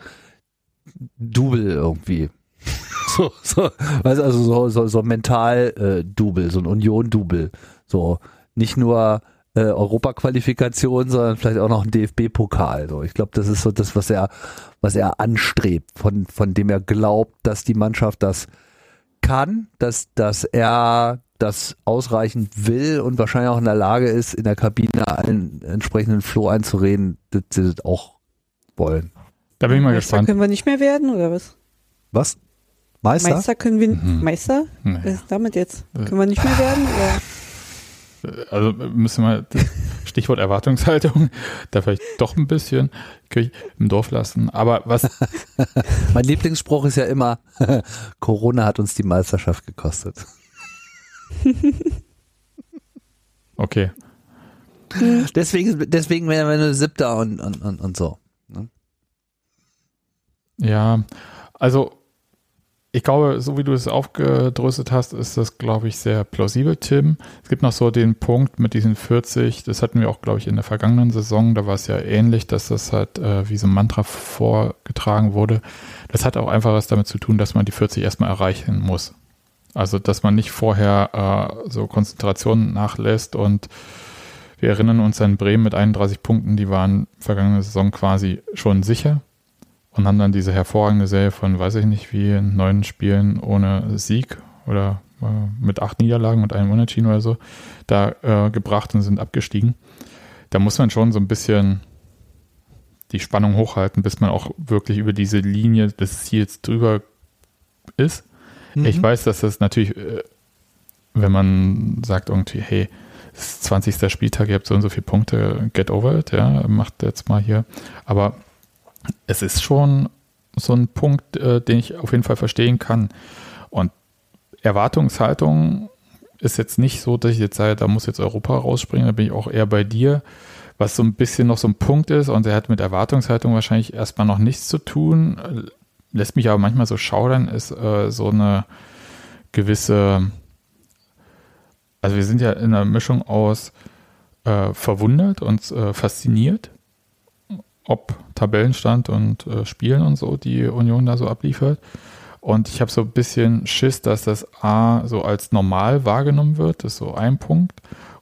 Double irgendwie. so, so, weißt also so, so, so mental äh, Double, so ein Union-Double. So, nicht nur äh, Europaqualifikation, sondern vielleicht auch noch ein DFB-Pokal. So, ich glaube, das ist so das, was er, was er anstrebt, von, von dem er glaubt, dass die Mannschaft das kann, dass, dass er das ausreichend will und wahrscheinlich auch in der Lage ist, in der Kabine einen entsprechenden Flow einzureden, dass sie das auch wollen. Da bin ich mal Meister gespannt. können wir nicht mehr werden, oder was? Was? Meister? Meister können wir, mhm. Meister? Nee. Was ist damit jetzt? Können wir nicht mehr werden, oder? Also müssen wir Stichwort Erwartungshaltung, da vielleicht doch ein bisschen im Dorf lassen. Aber was. mein Lieblingsspruch ist ja immer, Corona hat uns die Meisterschaft gekostet. okay. Deswegen, deswegen wären wir nur Siebter und, und, und, und so. Ne? Ja, also ich glaube, so wie du es aufgedröstet hast, ist das, glaube ich, sehr plausibel, Tim. Es gibt noch so den Punkt mit diesen 40, das hatten wir auch, glaube ich, in der vergangenen Saison, da war es ja ähnlich, dass das halt äh, wie so ein Mantra vorgetragen wurde. Das hat auch einfach was damit zu tun, dass man die 40 erstmal erreichen muss. Also, dass man nicht vorher äh, so Konzentrationen nachlässt und wir erinnern uns an Bremen mit 31 Punkten, die waren vergangene Saison quasi schon sicher und haben dann diese hervorragende Serie von, weiß ich nicht wie, neun Spielen ohne Sieg oder äh, mit acht Niederlagen und einem Unentschieden oder so da äh, gebracht und sind abgestiegen. Da muss man schon so ein bisschen die Spannung hochhalten, bis man auch wirklich über diese Linie des Ziels drüber ist. Mhm. Ich weiß, dass das natürlich, äh, wenn man sagt irgendwie, hey, es ist 20. Spieltag, ihr habt so und so viele Punkte, get over it, ja, macht jetzt mal hier. Aber es ist schon so ein Punkt, äh, den ich auf jeden Fall verstehen kann. Und Erwartungshaltung ist jetzt nicht so, dass ich jetzt sage, da muss jetzt Europa rausspringen, da bin ich auch eher bei dir. Was so ein bisschen noch so ein Punkt ist, und er hat mit Erwartungshaltung wahrscheinlich erstmal noch nichts zu tun, lässt mich aber manchmal so schaudern, ist äh, so eine gewisse, also wir sind ja in einer Mischung aus äh, verwundert und äh, fasziniert, ob Tabellenstand und äh, Spielen und so, die Union da so abliefert. Und ich habe so ein bisschen Schiss, dass das A so als normal wahrgenommen wird, das ist so ein Punkt.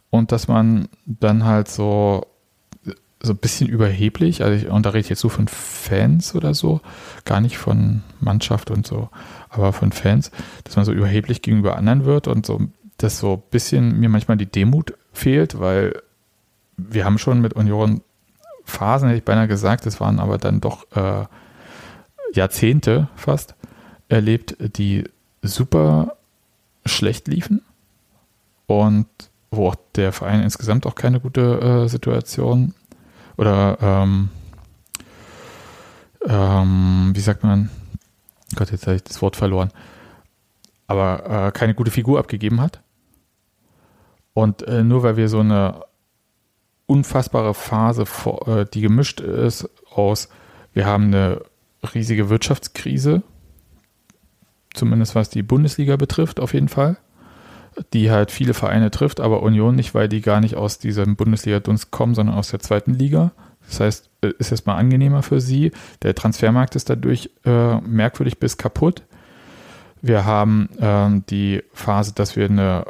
Und dass man dann halt so, so ein bisschen überheblich, also ich, und da rede ich jetzt so von Fans oder so, gar nicht von Mannschaft und so, aber von Fans, dass man so überheblich gegenüber anderen wird und so, dass so ein bisschen mir manchmal die Demut fehlt, weil wir haben schon mit Union Phasen, hätte ich beinahe gesagt, das waren aber dann doch äh, Jahrzehnte fast, erlebt, die super schlecht liefen und wo auch der Verein insgesamt auch keine gute äh, Situation oder ähm, ähm, wie sagt man, Gott, jetzt habe ich das Wort verloren, aber äh, keine gute Figur abgegeben hat. Und äh, nur weil wir so eine unfassbare Phase, äh, die gemischt ist aus, wir haben eine riesige Wirtschaftskrise, zumindest was die Bundesliga betrifft, auf jeden Fall, die halt viele Vereine trifft, aber Union nicht, weil die gar nicht aus diesem Bundesliga-Dunst kommen, sondern aus der zweiten Liga. Das heißt, äh, ist es mal angenehmer für sie. Der Transfermarkt ist dadurch äh, merkwürdig bis kaputt. Wir haben ähm, die Phase, dass wir eine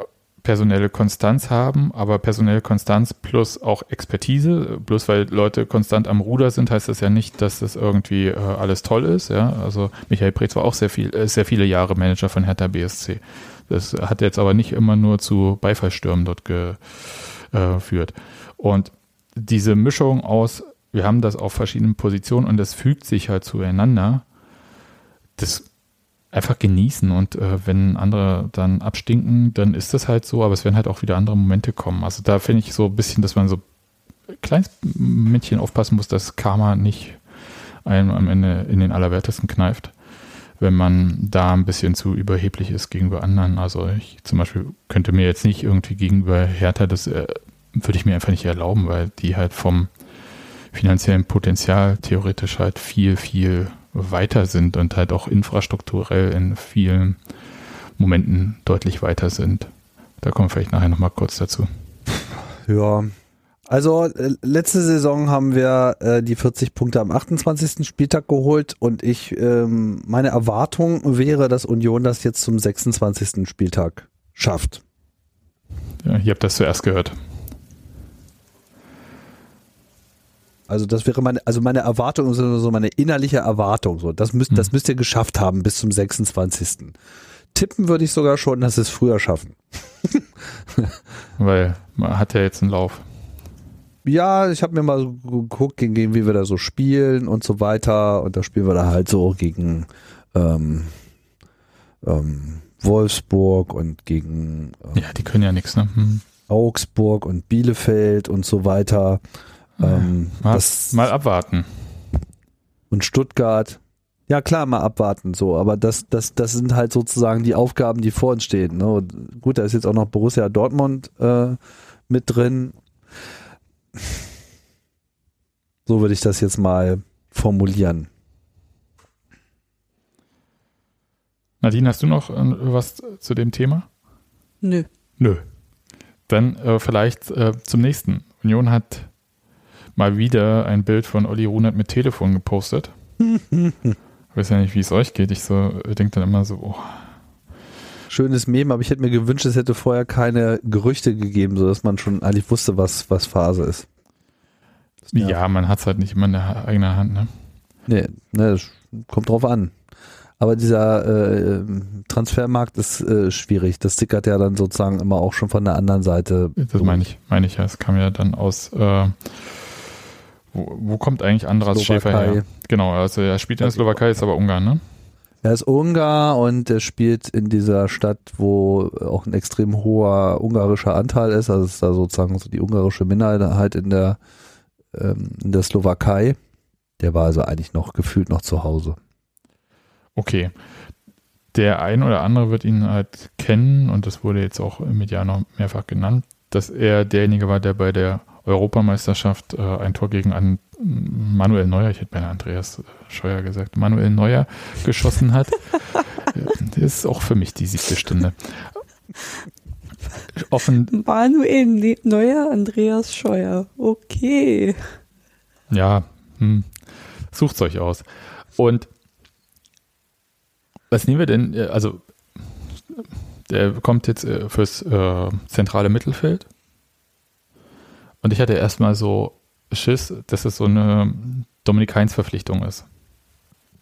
personelle Konstanz haben, aber personelle Konstanz plus auch Expertise. Bloß weil Leute konstant am Ruder sind, heißt das ja nicht, dass das irgendwie äh, alles toll ist. Ja? Also Michael Preetz war auch sehr viel, äh, sehr viele Jahre Manager von Hertha BSC. Das hat jetzt aber nicht immer nur zu Beifallstürmen dort geführt. Äh, und diese Mischung aus, wir haben das auf verschiedenen Positionen und das fügt sich halt zueinander. Das einfach genießen und äh, wenn andere dann abstinken, dann ist das halt so, aber es werden halt auch wieder andere Momente kommen. Also da finde ich so ein bisschen, dass man so kleines Männchen aufpassen muss, dass Karma nicht einem am Ende in den Allerwertesten kneift, wenn man da ein bisschen zu überheblich ist gegenüber anderen. Also ich zum Beispiel könnte mir jetzt nicht irgendwie gegenüber Hertha, das äh, würde ich mir einfach nicht erlauben, weil die halt vom finanziellen Potenzial theoretisch halt viel, viel weiter sind und halt auch infrastrukturell in vielen Momenten deutlich weiter sind. Da kommen wir vielleicht nachher nochmal kurz dazu. Ja, also äh, letzte Saison haben wir äh, die 40 Punkte am 28. Spieltag geholt und ich ähm, meine Erwartung wäre, dass Union das jetzt zum 26. Spieltag schafft. Ja, ihr habt das zuerst gehört. Also das wäre meine, also meine Erwartung, so meine innerliche Erwartung. So, das müsst, hm. das müsst ihr geschafft haben bis zum 26. Tippen würde ich sogar schon, dass sie es früher schaffen. Weil man hat ja jetzt einen Lauf. Ja, ich habe mir mal geguckt, gegen, gegen wie wir da so spielen und so weiter. Und da spielen wir da halt so gegen ähm, ähm, Wolfsburg und gegen ähm, Ja, die können ja nichts, ne? Hm. Augsburg und Bielefeld und so weiter. Ähm, mal, das, mal abwarten. Und Stuttgart. Ja, klar, mal abwarten, so, aber das, das, das sind halt sozusagen die Aufgaben, die vor uns stehen. Ne? Gut, da ist jetzt auch noch Borussia Dortmund äh, mit drin. So würde ich das jetzt mal formulieren. Nadine, hast du noch äh, was zu dem Thema? Nö. Nö. Dann äh, vielleicht äh, zum nächsten. Union hat mal wieder ein Bild von Olli Runert mit Telefon gepostet. ich weiß ja nicht, wie es euch geht. Ich so denke dann immer so, oh. Schönes Meme, aber ich hätte mir gewünscht, es hätte vorher keine Gerüchte gegeben, sodass man schon eigentlich wusste, was, was Phase ist. Ja, man hat es halt nicht immer in der eigenen Hand, ne? Nee, ne, das kommt drauf an. Aber dieser äh, Transfermarkt ist äh, schwierig. Das tickert ja dann sozusagen immer auch schon von der anderen Seite. Das meine ich, meine ich ja. Es kam ja dann aus äh, wo, wo kommt eigentlich Andras Schäfer her? Genau, also er spielt in der Slowakei, ist aber Ungarn, ne? Er ist Ungar und er spielt in dieser Stadt, wo auch ein extrem hoher ungarischer Anteil ist. Also ist da sozusagen so die ungarische Minderheit in der, ähm, in der Slowakei. Der war also eigentlich noch gefühlt noch zu Hause. Okay. der ein oder andere wird ihn halt kennen und das wurde jetzt auch im Medial noch mehrfach genannt, dass er derjenige war, der bei der Europameisterschaft äh, ein Tor gegen an Manuel Neuer, ich hätte bei Andreas Scheuer gesagt, Manuel Neuer geschossen hat. das ist auch für mich die siebte Stunde. Offen. Manuel ne-, Neuer, Andreas Scheuer. Okay. Ja, hm. sucht's euch aus. Und was nehmen wir denn? Also, der kommt jetzt äh, fürs äh, zentrale Mittelfeld. Und ich hatte erstmal so Schiss, dass es so eine Dominik Heinz-Verpflichtung ist.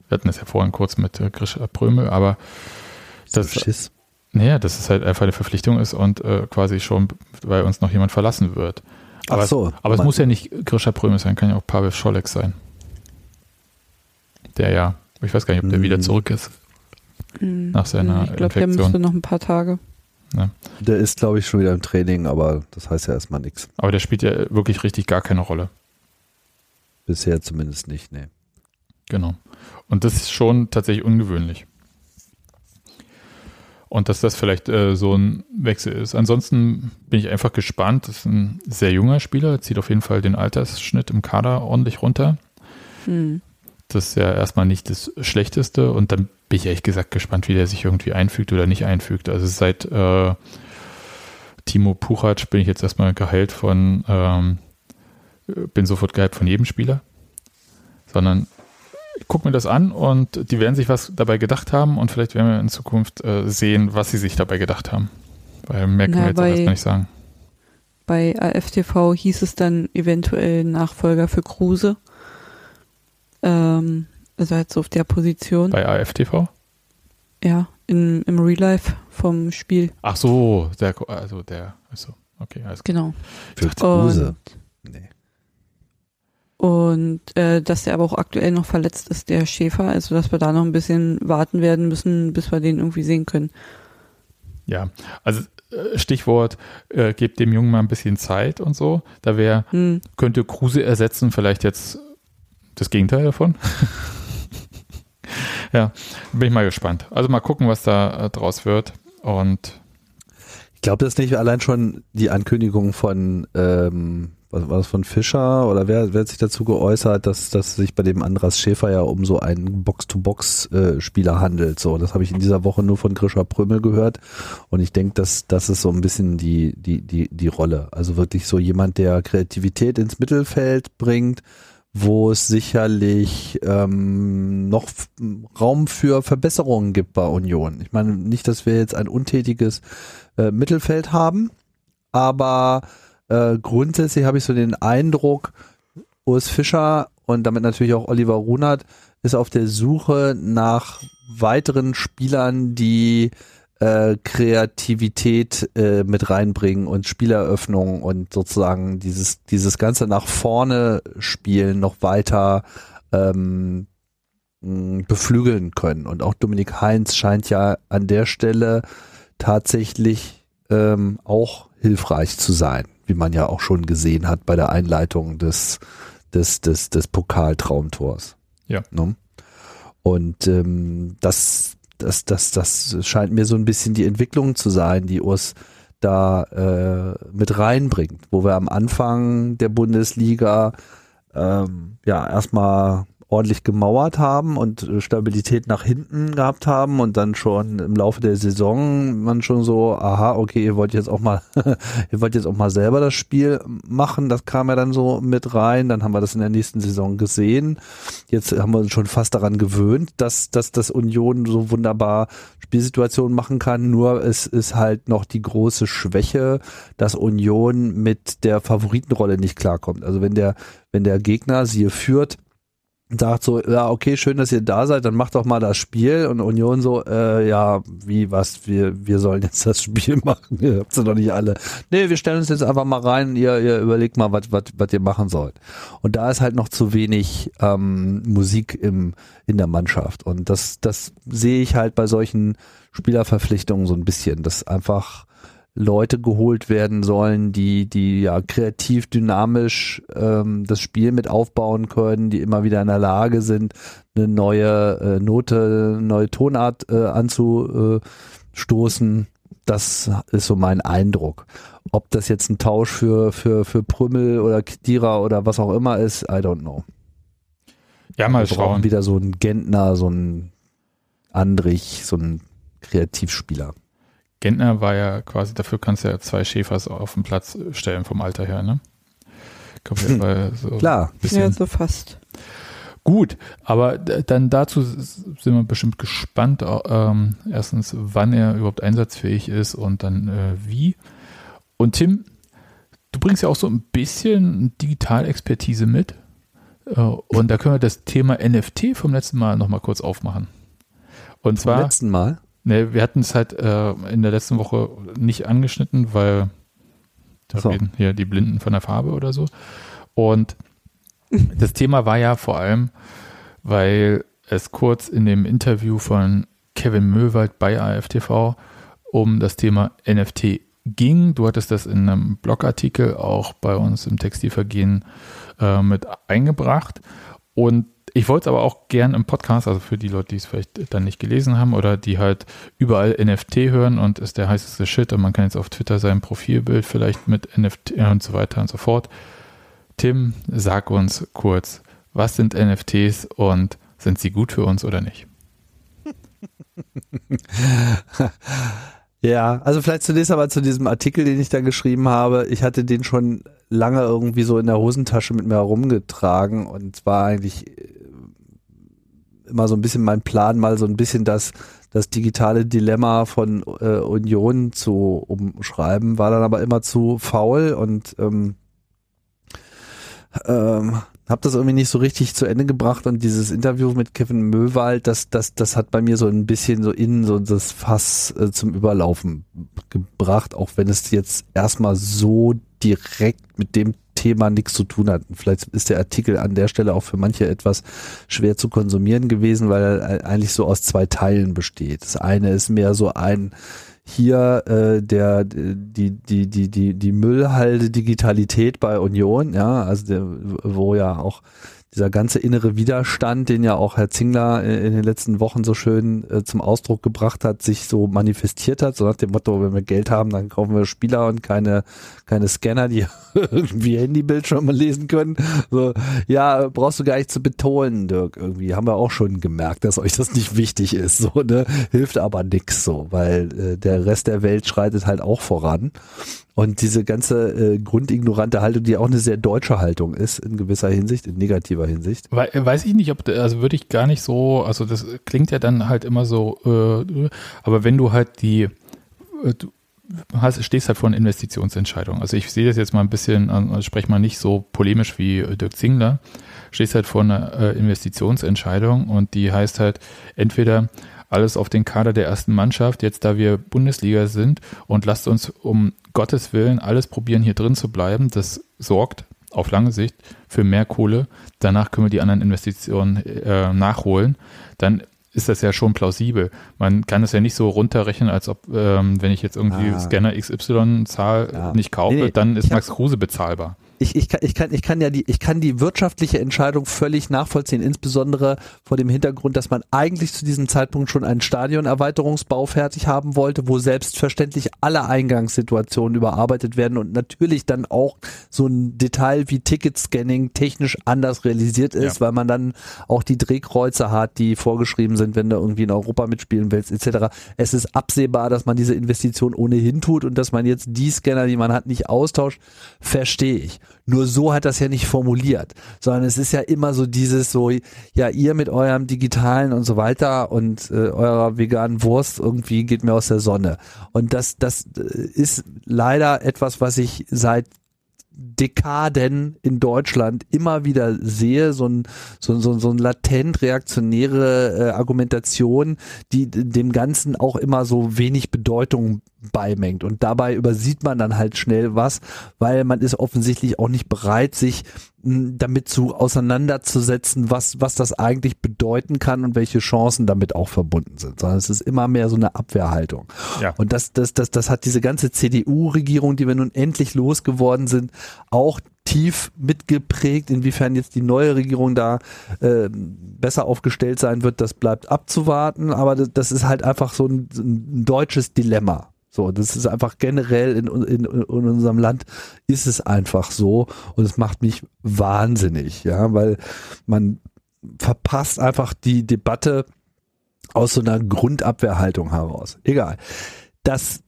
Wir hatten das ja vorhin kurz mit äh, Grisha Prömel, aber das, Schiss. Naja, dass es halt einfach eine Verpflichtung ist und äh, quasi schon bei uns noch jemand verlassen wird. Aber, Ach so, aber es muss ja nicht Grisha Prömel sein, kann ja auch Pavel Scholek sein. Der ja, ich weiß gar nicht, ob der hm. wieder zurück ist. Hm. Nach seiner ich glaub, Infektion. Ich glaube, der müsste noch ein paar Tage. Ja. Der ist, glaube ich, schon wieder im Training, aber das heißt ja erstmal nichts. Aber der spielt ja wirklich richtig gar keine Rolle. Bisher zumindest nicht, nee. Genau. Und das ist schon tatsächlich ungewöhnlich. Und dass das vielleicht äh, so ein Wechsel ist. Ansonsten bin ich einfach gespannt. Das ist ein sehr junger Spieler, zieht auf jeden Fall den Altersschnitt im Kader ordentlich runter. Hm. Das ist ja erstmal nicht das Schlechteste. Und dann bin ich ehrlich gesagt gespannt, wie der sich irgendwie einfügt oder nicht einfügt. Also seit äh, Timo Puchac bin ich jetzt erstmal geheilt von, ähm, bin sofort geheilt von jedem Spieler. Sondern guck mir das an und die werden sich was dabei gedacht haben und vielleicht werden wir in Zukunft äh, sehen, was sie sich dabei gedacht haben. Weil mehr können Na, wir jetzt bei, erstmal nicht sagen. Bei AFTV hieß es dann eventuell Nachfolger für Kruse. Ähm, also halt so auf der Position. Bei AFTV? Ja, in, im Real Life vom Spiel. Ach so, der, also der, also, okay, alles Genau. Für Kruse. Nee. Und äh, dass der aber auch aktuell noch verletzt ist, der Schäfer, also dass wir da noch ein bisschen warten werden müssen, bis wir den irgendwie sehen können. Ja, also äh, Stichwort, äh, gebt dem Jungen mal ein bisschen Zeit und so. Da wäre, hm. könnte Kruse ersetzen, vielleicht jetzt das Gegenteil davon. ja, bin ich mal gespannt. Also mal gucken, was da äh, draus wird. Und ich glaube, das nicht allein schon die Ankündigung von ähm, was war das von Fischer oder wer, wer hat sich dazu geäußert, dass, dass sich bei dem Andras Schäfer ja um so einen Box-to-Box-Spieler handelt. So, das habe ich in dieser Woche nur von Grisha Prömel gehört. Und ich denke, dass das ist so ein bisschen die, die, die, die Rolle. Also wirklich so jemand, der Kreativität ins Mittelfeld bringt, wo es sicherlich ähm, noch Raum für Verbesserungen gibt bei Union. Ich meine nicht, dass wir jetzt ein untätiges äh, Mittelfeld haben, aber äh, grundsätzlich habe ich so den Eindruck, Urs Fischer und damit natürlich auch Oliver Runert ist auf der Suche nach weiteren Spielern, die äh, Kreativität äh, mit reinbringen und Spieleröffnung und sozusagen dieses, dieses ganze nach vorne spielen noch weiter ähm, beflügeln können. Und auch Dominik Heinz scheint ja an der Stelle tatsächlich ähm, auch hilfreich zu sein wie man ja auch schon gesehen hat bei der Einleitung des, des, des, des Pokaltraumtors. Ja. Ne? Und ähm, das, das, das, das scheint mir so ein bisschen die Entwicklung zu sein, die Urs da äh, mit reinbringt, wo wir am Anfang der Bundesliga ähm, ja erstmal ordentlich gemauert haben und äh, Stabilität nach hinten gehabt haben und dann schon im Laufe der Saison man schon so, aha, okay, ihr wollt jetzt auch mal, ihr wollt jetzt auch mal selber das Spiel machen. Das kam ja dann so mit rein. Dann haben wir das in der nächsten Saison gesehen. Jetzt haben wir uns schon fast daran gewöhnt, dass, dass das Union so wunderbar Spielsituationen machen kann. Nur es ist halt noch die große Schwäche, dass Union mit der Favoritenrolle nicht klarkommt. Also wenn der, wenn der Gegner sie führt, sagt so, ja, okay, schön, dass ihr da seid, dann macht doch mal das Spiel. Und Union so, äh, ja, wie, was, wir, wir sollen jetzt das Spiel machen. Ihr habt sie doch nicht alle. Nee, wir stellen uns jetzt einfach mal rein, ihr, ihr überlegt mal, was, was, was ihr machen sollt. Und da ist halt noch zu wenig ähm, Musik im, in der Mannschaft. Und das, das sehe ich halt bei solchen Spielerverpflichtungen so ein bisschen, dass einfach Leute geholt werden sollen, die, die ja kreativ, dynamisch ähm, das Spiel mit aufbauen können, die immer wieder in der Lage sind, eine neue äh, Note, neue Tonart äh, anzustoßen. Das ist so mein Eindruck. Ob das jetzt ein Tausch für, für, für Prümmel oder Kdira oder was auch immer ist, I don't know. Ja, mal Wir schauen. wieder so ein Gentner, so ein Andrich, so ein Kreativspieler. Gentner war ja quasi, dafür kannst du ja zwei Schäfers auf den Platz stellen vom Alter her, ne? Hm. So Klar. Ja, so fast. Gut, aber dann dazu sind wir bestimmt gespannt. Ähm, erstens, wann er überhaupt einsatzfähig ist und dann äh, wie. Und Tim, du bringst ja auch so ein bisschen Digitalexpertise mit. Äh, und da können wir das Thema NFT vom letzten Mal nochmal kurz aufmachen. Und zwar. Vom letzten Mal? Ne, wir hatten es halt äh, in der letzten Woche nicht angeschnitten, weil da so. reden hier die Blinden von der Farbe oder so. Und das Thema war ja vor allem, weil es kurz in dem Interview von Kevin Möwald bei AFTV um das Thema NFT ging. Du hattest das in einem Blogartikel auch bei uns im Textilvergehen äh, mit eingebracht. Und ich wollte es aber auch gern im Podcast, also für die Leute, die es vielleicht dann nicht gelesen haben oder die halt überall NFT hören und ist der heißeste Shit und man kann jetzt auf Twitter sein Profilbild vielleicht mit NFT und so weiter und so fort. Tim, sag uns kurz, was sind NFTs und sind sie gut für uns oder nicht? Ja, also vielleicht zunächst aber zu diesem Artikel, den ich da geschrieben habe. Ich hatte den schon lange irgendwie so in der Hosentasche mit mir herumgetragen und zwar eigentlich immer so ein bisschen mein Plan, mal so ein bisschen das, das digitale Dilemma von äh, Union zu umschreiben, war dann aber immer zu faul und ähm, ähm, habe das irgendwie nicht so richtig zu Ende gebracht und dieses Interview mit Kevin Möwald, das, das, das hat bei mir so ein bisschen so innen so das Fass äh, zum Überlaufen gebracht, auch wenn es jetzt erstmal so direkt mit dem Thema nichts zu tun hat. Vielleicht ist der Artikel an der Stelle auch für manche etwas schwer zu konsumieren gewesen, weil er eigentlich so aus zwei Teilen besteht. Das eine ist mehr so ein hier äh, der die die die die die Müllhalde Digitalität bei Union, ja, also der, wo ja auch dieser ganze innere Widerstand, den ja auch Herr Zingler in den letzten Wochen so schön äh, zum Ausdruck gebracht hat, sich so manifestiert hat, so nach dem Motto, wenn wir Geld haben, dann kaufen wir Spieler und keine, keine Scanner, die irgendwie Handybildschirme lesen können. So, ja, brauchst du gar nicht zu betonen, Dirk, irgendwie. Haben wir auch schon gemerkt, dass euch das nicht wichtig ist, so, ne? Hilft aber nix, so, weil äh, der Rest der Welt schreitet halt auch voran. Und diese ganze äh, grundignorante Haltung, die auch eine sehr deutsche Haltung ist, in gewisser Hinsicht, in negativer Hinsicht. Weiß ich nicht, ob, also würde ich gar nicht so, also das klingt ja dann halt immer so, äh, aber wenn du halt die, äh, du hast, stehst halt vor einer Investitionsentscheidung. Also ich sehe das jetzt mal ein bisschen, also spreche mal nicht so polemisch wie Dirk Zingler, stehst halt vor einer äh, Investitionsentscheidung und die heißt halt entweder alles auf den Kader der ersten Mannschaft, jetzt da wir Bundesliga sind und lasst uns um Gottes Willen alles probieren, hier drin zu bleiben. Das sorgt auf lange Sicht für mehr Kohle. Danach können wir die anderen Investitionen äh, nachholen. Dann ist das ja schon plausibel. Man kann es ja nicht so runterrechnen, als ob, ähm, wenn ich jetzt irgendwie ah. Scanner XY-Zahl ja. nicht kaufe, nee, dann ist Max Kruse bezahlbar ich, ich, kann, ich, kann, ich kann ja die, ich kann die wirtschaftliche Entscheidung völlig nachvollziehen, insbesondere vor dem Hintergrund, dass man eigentlich zu diesem Zeitpunkt schon einen Stadionerweiterungsbau fertig haben wollte, wo selbstverständlich alle Eingangssituationen überarbeitet werden und natürlich dann auch so ein Detail wie Ticketscanning technisch anders realisiert ist, ja. weil man dann auch die Drehkreuze hat, die vorgeschrieben sind, wenn du irgendwie in Europa mitspielen willst, etc. Es ist absehbar, dass man diese Investition ohnehin tut und dass man jetzt die Scanner, die man hat, nicht austauscht, verstehe ich. Nur so hat das ja nicht formuliert, sondern es ist ja immer so dieses so, ja, ihr mit eurem digitalen und so weiter und äh, eurer veganen Wurst irgendwie geht mir aus der Sonne. Und das, das äh, ist leider etwas, was ich seit Dekaden in Deutschland immer wieder sehe, so ein, so, so, so ein latent reaktionäre äh, Argumentation, die dem Ganzen auch immer so wenig Bedeutung beimengt. Und dabei übersieht man dann halt schnell was, weil man ist offensichtlich auch nicht bereit, sich damit zu auseinanderzusetzen, was, was das eigentlich bedeuten kann und welche Chancen damit auch verbunden sind, sondern es ist immer mehr so eine Abwehrhaltung. Ja. Und das, das, das, das hat diese ganze CDU-Regierung, die wir nun endlich losgeworden sind, auch tief mitgeprägt. Inwiefern jetzt die neue Regierung da äh, besser aufgestellt sein wird, das bleibt abzuwarten. Aber das, das ist halt einfach so ein, ein deutsches Dilemma. So, das ist einfach generell in, in, in unserem Land ist es einfach so und es macht mich wahnsinnig, ja, weil man verpasst einfach die Debatte aus so einer Grundabwehrhaltung heraus. Egal. Das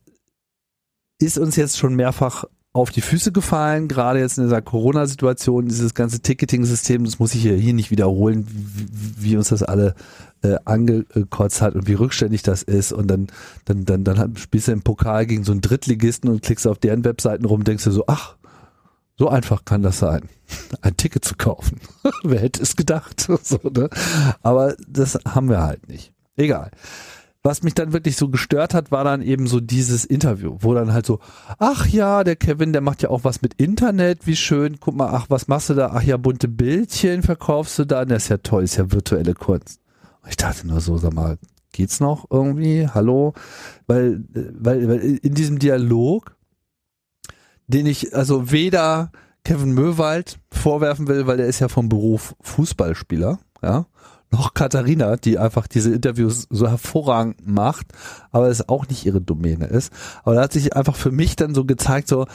ist uns jetzt schon mehrfach auf die Füße gefallen, gerade jetzt in dieser Corona-Situation, dieses ganze Ticketing-System, das muss ich hier, nicht wiederholen, wie, wie uns das alle äh, angekotzt hat und wie rückständig das ist und dann, dann, dann, dann spielst du im Pokal gegen so einen Drittligisten und klickst auf deren Webseiten rum, denkst du so, ach, so einfach kann das sein, ein Ticket zu kaufen. Wer hätte es gedacht? so, ne? Aber das haben wir halt nicht. Egal was mich dann wirklich so gestört hat, war dann eben so dieses Interview, wo dann halt so, ach ja, der Kevin, der macht ja auch was mit Internet, wie schön, guck mal, ach, was machst du da? Ach ja, bunte Bildchen verkaufst du da, das ist ja toll, ist ja virtuelle Kunst. Ich dachte nur so, sag mal, geht's noch irgendwie? Hallo? Weil, weil, weil in diesem Dialog, den ich also weder Kevin Möwald vorwerfen will, weil der ist ja vom Beruf Fußballspieler, ja, noch Katharina, die einfach diese Interviews so hervorragend macht, aber es auch nicht ihre Domäne ist. Aber da hat sich einfach für mich dann so gezeigt, so,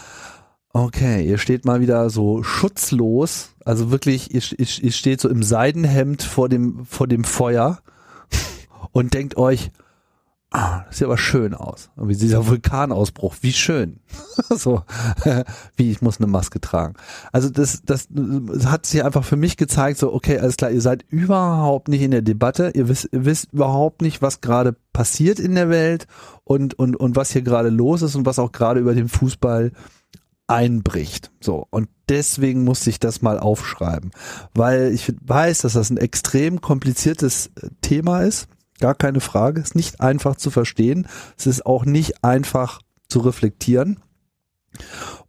okay, ihr steht mal wieder so schutzlos, also wirklich, ihr, ihr, ihr steht so im Seidenhemd vor dem, vor dem Feuer und denkt euch, ah, das sieht aber schön aus. Wie dieser Vulkanausbruch, wie schön. so, wie ich muss eine Maske tragen. Also das, das, das hat sich einfach für mich gezeigt, so, okay, alles klar, ihr seid überhaupt nicht in der Debatte, ihr wisst, ihr wisst überhaupt nicht, was gerade passiert in der Welt und, und, und was hier gerade los ist und was auch gerade über den Fußball einbricht. So. Und deswegen musste ich das mal aufschreiben, weil ich weiß, dass das ein extrem kompliziertes Thema ist Gar keine Frage. Ist nicht einfach zu verstehen. Es ist auch nicht einfach zu reflektieren.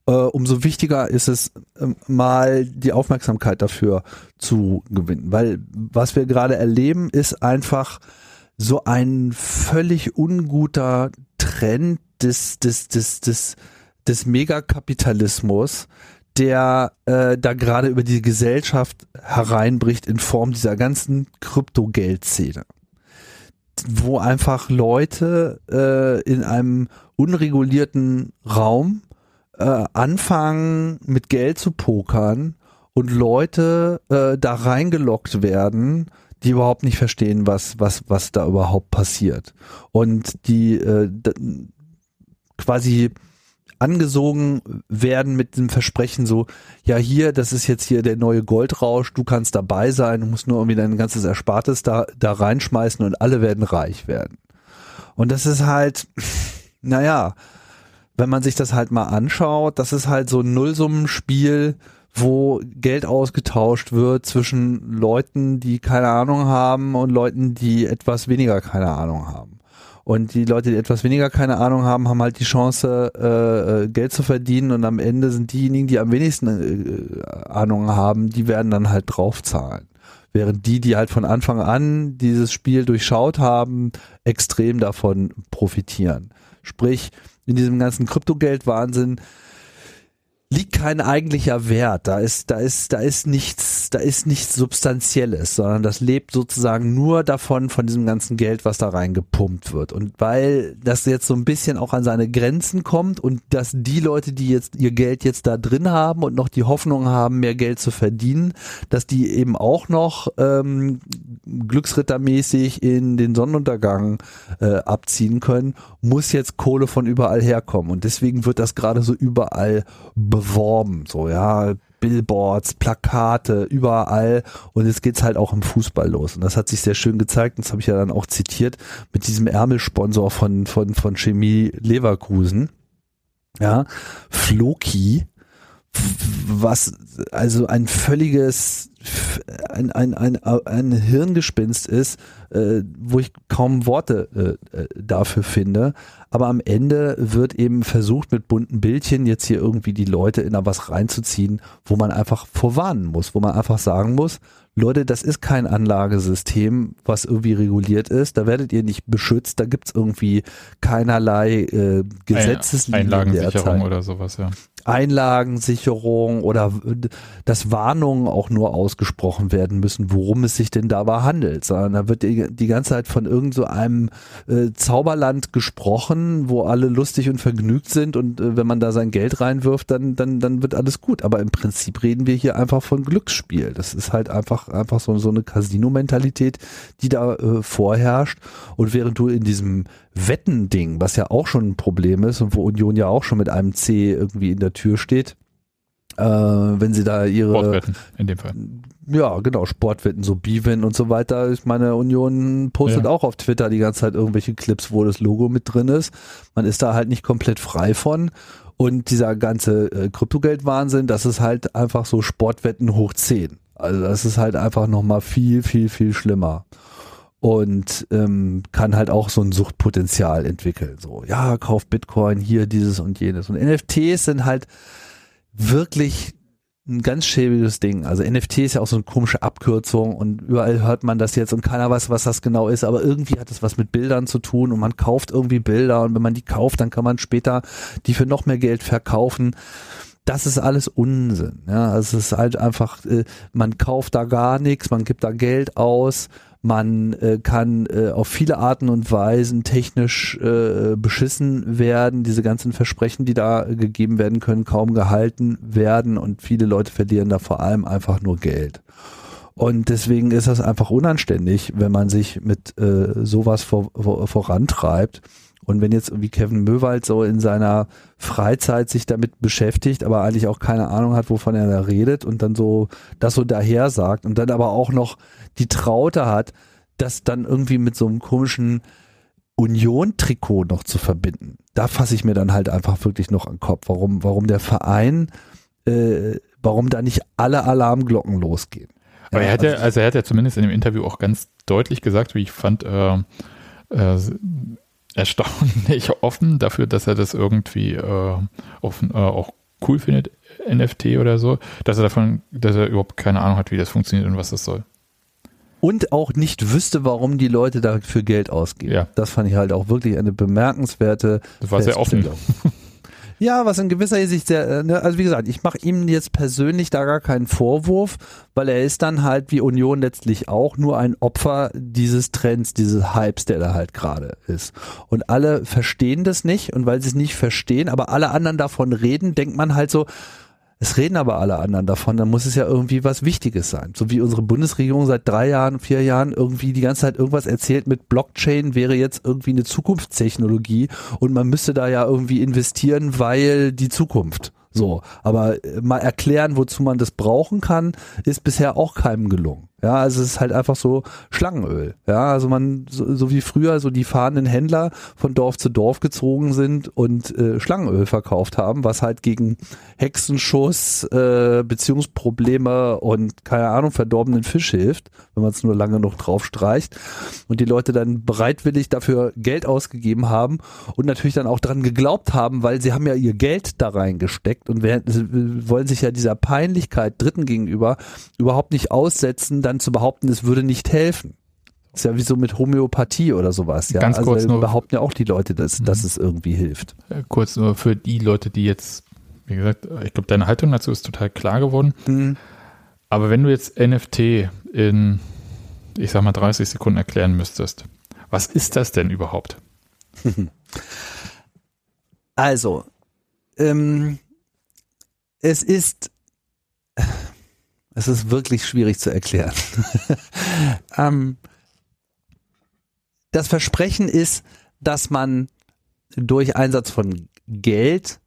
Äh, umso wichtiger ist es, äh, mal die Aufmerksamkeit dafür zu gewinnen. Weil was wir gerade erleben, ist einfach so ein völlig unguter Trend des, des, des, des, des Megakapitalismus, der äh, da gerade über die Gesellschaft hereinbricht in Form dieser ganzen Kryptogeldszene wo einfach Leute äh, in einem unregulierten Raum äh, anfangen mit Geld zu pokern und Leute äh, da reingelockt werden, die überhaupt nicht verstehen, was was was da überhaupt passiert. Und die äh, quasi angesogen werden mit dem Versprechen so, ja hier, das ist jetzt hier der neue Goldrausch, du kannst dabei sein, du musst nur irgendwie dein ganzes Erspartes da, da reinschmeißen und alle werden reich werden. Und das ist halt, naja, wenn man sich das halt mal anschaut, das ist halt so ein Nullsummenspiel, wo Geld ausgetauscht wird zwischen Leuten, die keine Ahnung haben und Leuten, die etwas weniger keine Ahnung haben. Und die Leute, die etwas weniger keine Ahnung haben, haben halt die Chance, äh, äh, Geld zu verdienen und am Ende sind diejenigen, die am wenigsten äh, Ahnung haben, die werden dann halt draufzahlen. Während die, die halt von Anfang an dieses Spiel durchschaut haben, extrem davon profitieren. Sprich, in diesem ganzen Kryptogeld-Wahnsinn liegt kein eigentlicher Wert. Da ist, da ist, da ist nichts, da ist nichts Substanzielles, sondern das lebt sozusagen nur davon, von diesem ganzen Geld, was da reingepumpt wird. Und weil das jetzt so ein bisschen auch an seine Grenzen kommt und dass die Leute, die jetzt ihr Geld jetzt da drin haben und noch die Hoffnung haben, mehr Geld zu verdienen, dass die eben auch noch ähm, glücksrittermäßig in den Sonnenuntergang äh, abziehen können, muss jetzt Kohle von überall herkommen. Und deswegen wird das gerade so überall beworben, so ja, Billboards, Plakate, überall. Und jetzt geht's halt auch im Fußball los. Und das hat sich sehr schön gezeigt. Und das habe ich ja dann auch zitiert mit diesem Ärmelsponsor von, von, von Chemie Leverkusen. Ja, Floki, was, also ein völliges, ein, ein, ein, ein Hirngespinst ist, äh, wo ich kaum Worte äh, äh, dafür finde. Aber am Ende wird eben versucht, mit bunten Bildchen jetzt hier irgendwie die Leute in da was reinzuziehen, wo man einfach vorwarnen muss, wo man einfach sagen muss, Leute, das ist kein Anlagesystem, was irgendwie reguliert ist. Da werdet ihr nicht beschützt. Da gibt's irgendwie keinerlei äh, Gesetzeslinien. Einlagensicherung oder sowas, ja. Einlagensicherung oder dass Warnungen auch nur ausgesprochen werden müssen, worum es sich denn dabei handelt, sondern da wird die, die ganze Zeit von irgend so einem äh, Zauberland gesprochen, wo alle lustig und vergnügt sind und äh, wenn man da sein Geld reinwirft, dann, dann, dann wird alles gut. Aber im Prinzip reden wir hier einfach von Glücksspiel. Das ist halt einfach, einfach so, so eine Casino-Mentalität, die da äh, vorherrscht. Und während du in diesem Wettending, was ja auch schon ein Problem ist und wo Union ja auch schon mit einem C irgendwie in der Tür steht, äh, wenn sie da ihre Sportwetten in dem Fall. Ja, genau, Sportwetten, so Bivin und so weiter. Ich meine, Union postet ja. auch auf Twitter die ganze Zeit irgendwelche Clips, wo das Logo mit drin ist. Man ist da halt nicht komplett frei von. Und dieser ganze äh, Kryptogeld-Wahnsinn, das ist halt einfach so Sportwetten hoch 10. Also das ist halt einfach nochmal viel, viel, viel schlimmer und ähm, kann halt auch so ein Suchtpotenzial entwickeln. So, ja, kauf Bitcoin, hier dieses und jenes. Und NFTs sind halt wirklich ein ganz schäbiges Ding. Also NFT ist ja auch so eine komische Abkürzung und überall hört man das jetzt und keiner weiß, was das genau ist, aber irgendwie hat es was mit Bildern zu tun und man kauft irgendwie Bilder und wenn man die kauft, dann kann man später die für noch mehr Geld verkaufen. Das ist alles Unsinn. Ja, es ist halt einfach, äh, man kauft da gar nichts, man gibt da Geld aus man äh, kann äh, auf viele Arten und Weisen technisch äh, beschissen werden. Diese ganzen Versprechen, die da gegeben werden können, kaum gehalten werden und viele Leute verlieren da vor allem einfach nur Geld. Und deswegen ist das einfach unanständig, wenn man sich mit äh, sowas vor, vor, vorantreibt. Und wenn jetzt wie Kevin Möwald so in seiner Freizeit sich damit beschäftigt, aber eigentlich auch keine Ahnung hat, wovon er da redet und dann so das so daher sagt und dann aber auch noch die Traute hat, das dann irgendwie mit so einem komischen Union-Trikot noch zu verbinden. Da fasse ich mir dann halt einfach wirklich noch an den Kopf, warum, warum der Verein, äh, warum da nicht alle Alarmglocken losgehen. Aber ja, er hat ja, also, also er hat ja zumindest in dem Interview auch ganz deutlich gesagt, wie ich fand, äh, äh, erstaunlich offen dafür, dass er das irgendwie äh, offen, äh, auch cool findet, NFT oder so, dass er davon, dass er überhaupt keine Ahnung hat, wie das funktioniert und was das soll und auch nicht wüsste, warum die Leute dafür Geld ausgeben. Ja. Das fand ich halt auch wirklich eine bemerkenswerte. Das war sehr offen. Ja, was in gewisser Hinsicht sehr, äh, ne, also wie gesagt, ich mache ihm jetzt persönlich da gar keinen Vorwurf, weil er ist dann halt wie Union letztlich auch nur ein Opfer dieses Trends, dieses Hypes, der da halt gerade ist. Und alle verstehen das nicht und weil sie es nicht verstehen, aber alle anderen davon reden, denkt man halt so, es reden aber alle anderen davon, dann muss es ja irgendwie was Wichtiges sein. So wie unsere Bundesregierung seit drei Jahren, vier Jahren irgendwie die ganze Zeit irgendwas erzählt mit Blockchain wäre jetzt irgendwie eine Zukunftstechnologie und man müsste da ja irgendwie investieren, weil die Zukunft. So, aber äh, mal erklären, wozu man das brauchen kann, ist bisher auch keinem gelungen. Ja, also es ist halt einfach so Schlangenöl. Ja, also man, so, so wie früher so die fahrenden Händler von Dorf zu Dorf gezogen sind und äh, Schlangenöl verkauft haben, was halt gegen Hexenschuss, äh, Beziehungsprobleme und keine Ahnung, verdorbenen Fisch hilft, wenn man es nur lange noch drauf streicht. Und die Leute dann bereitwillig dafür Geld ausgegeben haben und natürlich dann auch dran geglaubt haben, weil sie haben ja ihr Geld da reingesteckt und werden, wollen sich ja dieser Peinlichkeit Dritten gegenüber überhaupt nicht aussetzen, dann dann zu behaupten, es würde nicht helfen. Das ist ja wie so mit Homöopathie oder sowas. Ja? Ganz also kurz nur, behaupten ja auch die Leute, dass, dass mhm. es irgendwie hilft. Äh, kurz nur für die Leute, die jetzt, wie gesagt, ich glaube, deine Haltung dazu ist total klar geworden. Mhm. Aber wenn du jetzt NFT in, ich sag mal, 30 Sekunden erklären müsstest, was ist das denn überhaupt? Also, ähm, es ist es ist wirklich schwierig zu erklären. ähm, das Versprechen ist, dass man durch Einsatz von Geld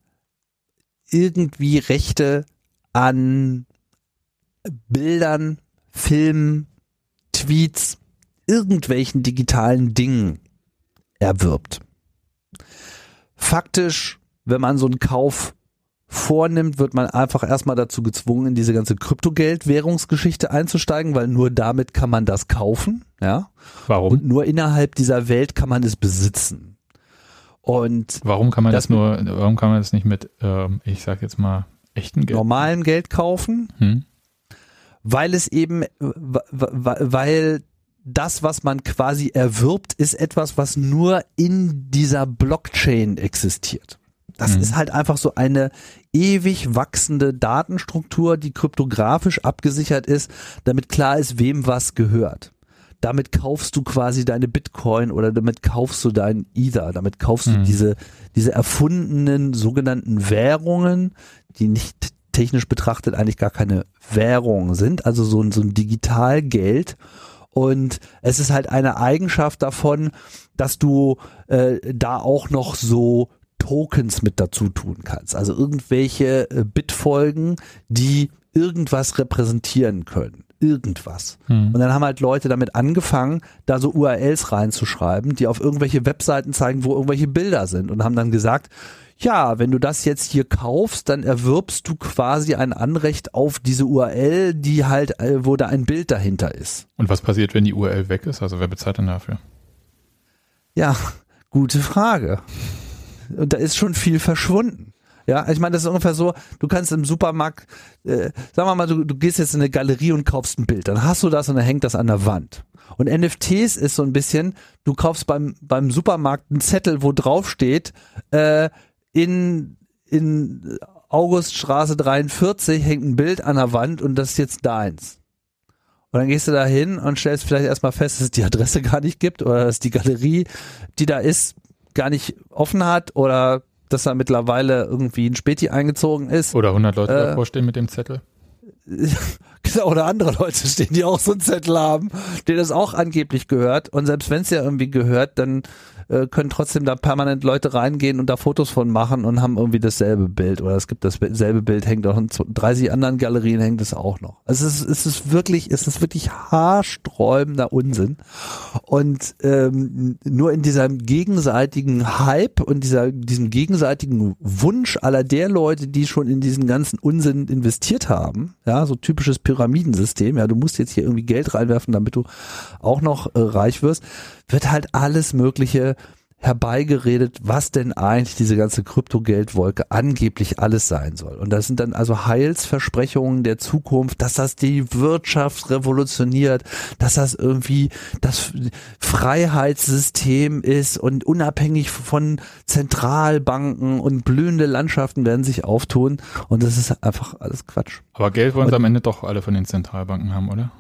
irgendwie Rechte an Bildern, Filmen, Tweets, irgendwelchen digitalen Dingen erwirbt. Faktisch, wenn man so einen Kauf vornimmt, wird man einfach erstmal dazu gezwungen, in diese ganze Kryptogeld-Währungsgeschichte einzusteigen, weil nur damit kann man das kaufen, ja. Warum? Und nur innerhalb dieser Welt kann man es besitzen. Und warum kann man das, das nur, warum kann man das nicht mit, ähm, ich sag jetzt mal, echten Geld? Normalem Geld kaufen? Hm? Weil es eben, weil das, was man quasi erwirbt, ist etwas, was nur in dieser Blockchain existiert. Das mhm. ist halt einfach so eine ewig wachsende Datenstruktur, die kryptografisch abgesichert ist, damit klar ist, wem was gehört. Damit kaufst du quasi deine Bitcoin oder damit kaufst du deinen Ether, damit kaufst mhm. du diese, diese erfundenen sogenannten Währungen, die nicht technisch betrachtet eigentlich gar keine Währung sind, also so ein, so ein Digitalgeld. Und es ist halt eine Eigenschaft davon, dass du äh, da auch noch so Tokens mit dazu tun kannst. Also irgendwelche äh, Bitfolgen, die irgendwas repräsentieren können. Irgendwas. Hm. Und dann haben halt Leute damit angefangen, da so URLs reinzuschreiben, die auf irgendwelche Webseiten zeigen, wo irgendwelche Bilder sind und haben dann gesagt, ja, wenn du das jetzt hier kaufst, dann erwirbst du quasi ein Anrecht auf diese URL, die halt, äh, wo da ein Bild dahinter ist. Und was passiert, wenn die URL weg ist? Also wer bezahlt denn dafür? Ja, gute Frage und da ist schon viel verschwunden. Ja, ich meine, das ist ungefähr so, du kannst im Supermarkt, äh, sagen wir mal, du, du gehst jetzt in eine Galerie und kaufst ein Bild, dann hast du das und dann hängt das an der Wand. Und NFTs ist so ein bisschen, du kaufst beim, beim Supermarkt einen Zettel, wo drauf steht, äh, in, in Auguststraße 43 hängt ein Bild an der Wand und das ist jetzt deins. Und dann gehst du da hin und stellst vielleicht erstmal fest, dass es die Adresse gar nicht gibt oder dass die Galerie, die da ist, gar nicht offen hat oder dass da mittlerweile irgendwie ein Späti eingezogen ist. Oder 100 Leute äh, davor stehen mit dem Zettel. oder andere Leute stehen, die auch so einen Zettel haben, denen das auch angeblich gehört. Und selbst wenn es ja irgendwie gehört, dann äh, können trotzdem da permanent Leute reingehen und da Fotos von machen und haben irgendwie dasselbe Bild oder es gibt dasselbe Bild, hängt auch in 30 anderen Galerien hängt es auch noch. Also es ist, es ist wirklich, es ist wirklich haarsträubender Unsinn und ähm, nur in diesem gegenseitigen Hype und dieser, diesem gegenseitigen Wunsch aller der Leute, die schon in diesen ganzen Unsinn investiert haben, ja, so typisches Pyramidensystem, ja, du musst jetzt hier irgendwie Geld reinwerfen, damit du auch noch äh, reich wirst, wird halt alles Mögliche herbeigeredet, was denn eigentlich diese ganze Kryptogeldwolke angeblich alles sein soll. Und das sind dann also Heilsversprechungen der Zukunft, dass das die Wirtschaft revolutioniert, dass das irgendwie das Freiheitssystem ist und unabhängig von Zentralbanken und blühende Landschaften werden sich auftun. Und das ist einfach alles Quatsch. Aber Geld wollen sie am Ende doch alle von den Zentralbanken haben, oder?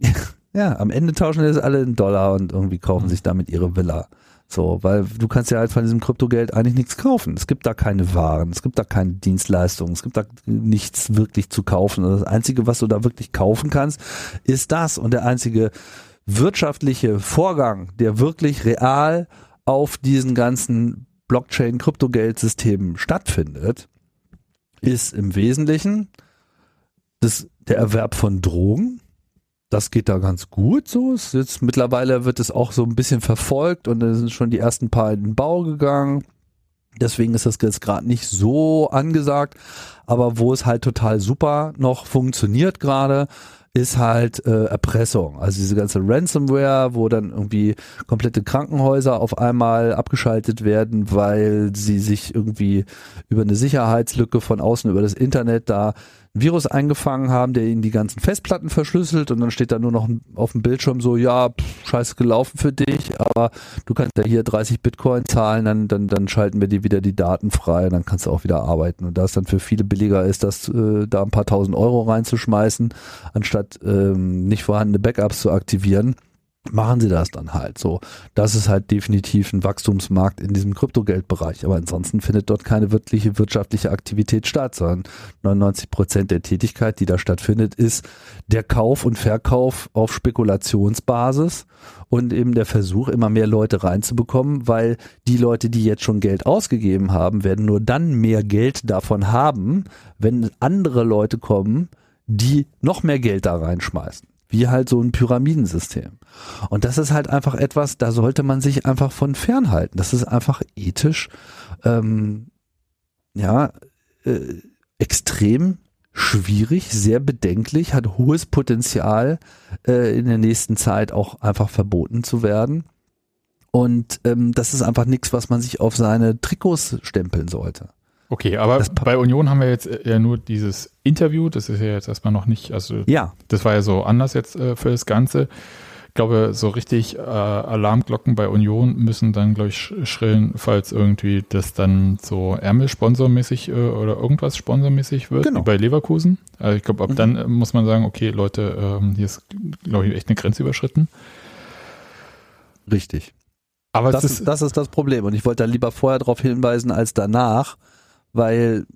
Ja, am Ende tauschen das alle in Dollar und irgendwie kaufen mhm. sich damit ihre Villa. So, weil du kannst ja halt von diesem Kryptogeld eigentlich nichts kaufen. Es gibt da keine Waren, es gibt da keine Dienstleistungen, es gibt da nichts wirklich zu kaufen. Das Einzige, was du da wirklich kaufen kannst, ist das. Und der einzige wirtschaftliche Vorgang, der wirklich real auf diesen ganzen Blockchain-Kryptogeld-Systemen stattfindet, ist im Wesentlichen das, der Erwerb von Drogen das geht da ganz gut so. Es jetzt mittlerweile wird es auch so ein bisschen verfolgt und da sind schon die ersten paar in den Bau gegangen. Deswegen ist das jetzt gerade nicht so angesagt. Aber wo es halt total super noch funktioniert gerade, ist halt äh, Erpressung. Also diese ganze Ransomware, wo dann irgendwie komplette Krankenhäuser auf einmal abgeschaltet werden, weil sie sich irgendwie über eine Sicherheitslücke von außen über das Internet da Virus eingefangen haben, der ihnen die ganzen Festplatten verschlüsselt und dann steht da nur noch auf dem Bildschirm so, ja, pff, scheiße gelaufen für dich, aber du kannst ja hier 30 Bitcoin zahlen, dann, dann, dann schalten wir dir wieder die Daten frei, dann kannst du auch wieder arbeiten. Und da es dann für viele billiger ist, das äh, da ein paar tausend Euro reinzuschmeißen, anstatt ähm, nicht vorhandene Backups zu aktivieren, machen sie das dann halt so. Das ist halt definitiv ein Wachstumsmarkt in diesem Kryptogeldbereich. Aber ansonsten findet dort keine wirkliche wirtschaftliche Aktivität statt, sondern 99 Prozent der Tätigkeit, die da stattfindet, ist der Kauf und Verkauf auf Spekulationsbasis und eben der Versuch, immer mehr Leute reinzubekommen, weil die Leute, die jetzt schon Geld ausgegeben haben, werden nur dann mehr Geld davon haben, wenn andere Leute kommen, die noch mehr Geld da reinschmeißen wie halt so ein Pyramidensystem. Und das ist halt einfach etwas, da sollte man sich einfach von fernhalten. Das ist einfach ethisch, ähm, ja, äh, extrem schwierig, sehr bedenklich, hat hohes Potenzial, äh, in der nächsten Zeit auch einfach verboten zu werden. Und ähm, das ist einfach nichts, was man sich auf seine Trikots stempeln sollte. Okay, aber bei Union haben wir jetzt äh, ja nur dieses Interview, das ist ja jetzt erstmal noch nicht, also ja. das war ja so anders jetzt äh, für das Ganze. Ich glaube, so richtig äh, Alarmglocken bei Union müssen dann, glaube ich, schrillen, falls irgendwie das dann so Ärmel-Sponsormäßig äh, oder irgendwas sponsormäßig wird, genau. wie bei Leverkusen. Also ich glaube, ab mhm. dann äh, muss man sagen, okay, Leute, ähm, hier ist, glaube ich, echt eine Grenze überschritten. Richtig. Aber das ist, das ist das Problem. Und ich wollte da lieber vorher darauf hinweisen als danach, weil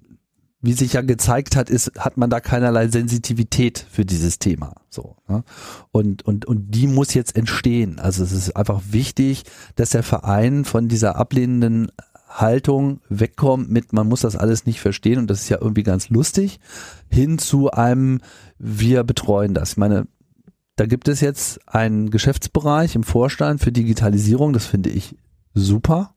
wie sich ja gezeigt hat, ist, hat man da keinerlei Sensitivität für dieses Thema. So. Ne? Und, und, und die muss jetzt entstehen. Also es ist einfach wichtig, dass der Verein von dieser ablehnenden Haltung wegkommt mit, man muss das alles nicht verstehen und das ist ja irgendwie ganz lustig, hin zu einem, wir betreuen das. Ich meine, da gibt es jetzt einen Geschäftsbereich im Vorstand für Digitalisierung, das finde ich super.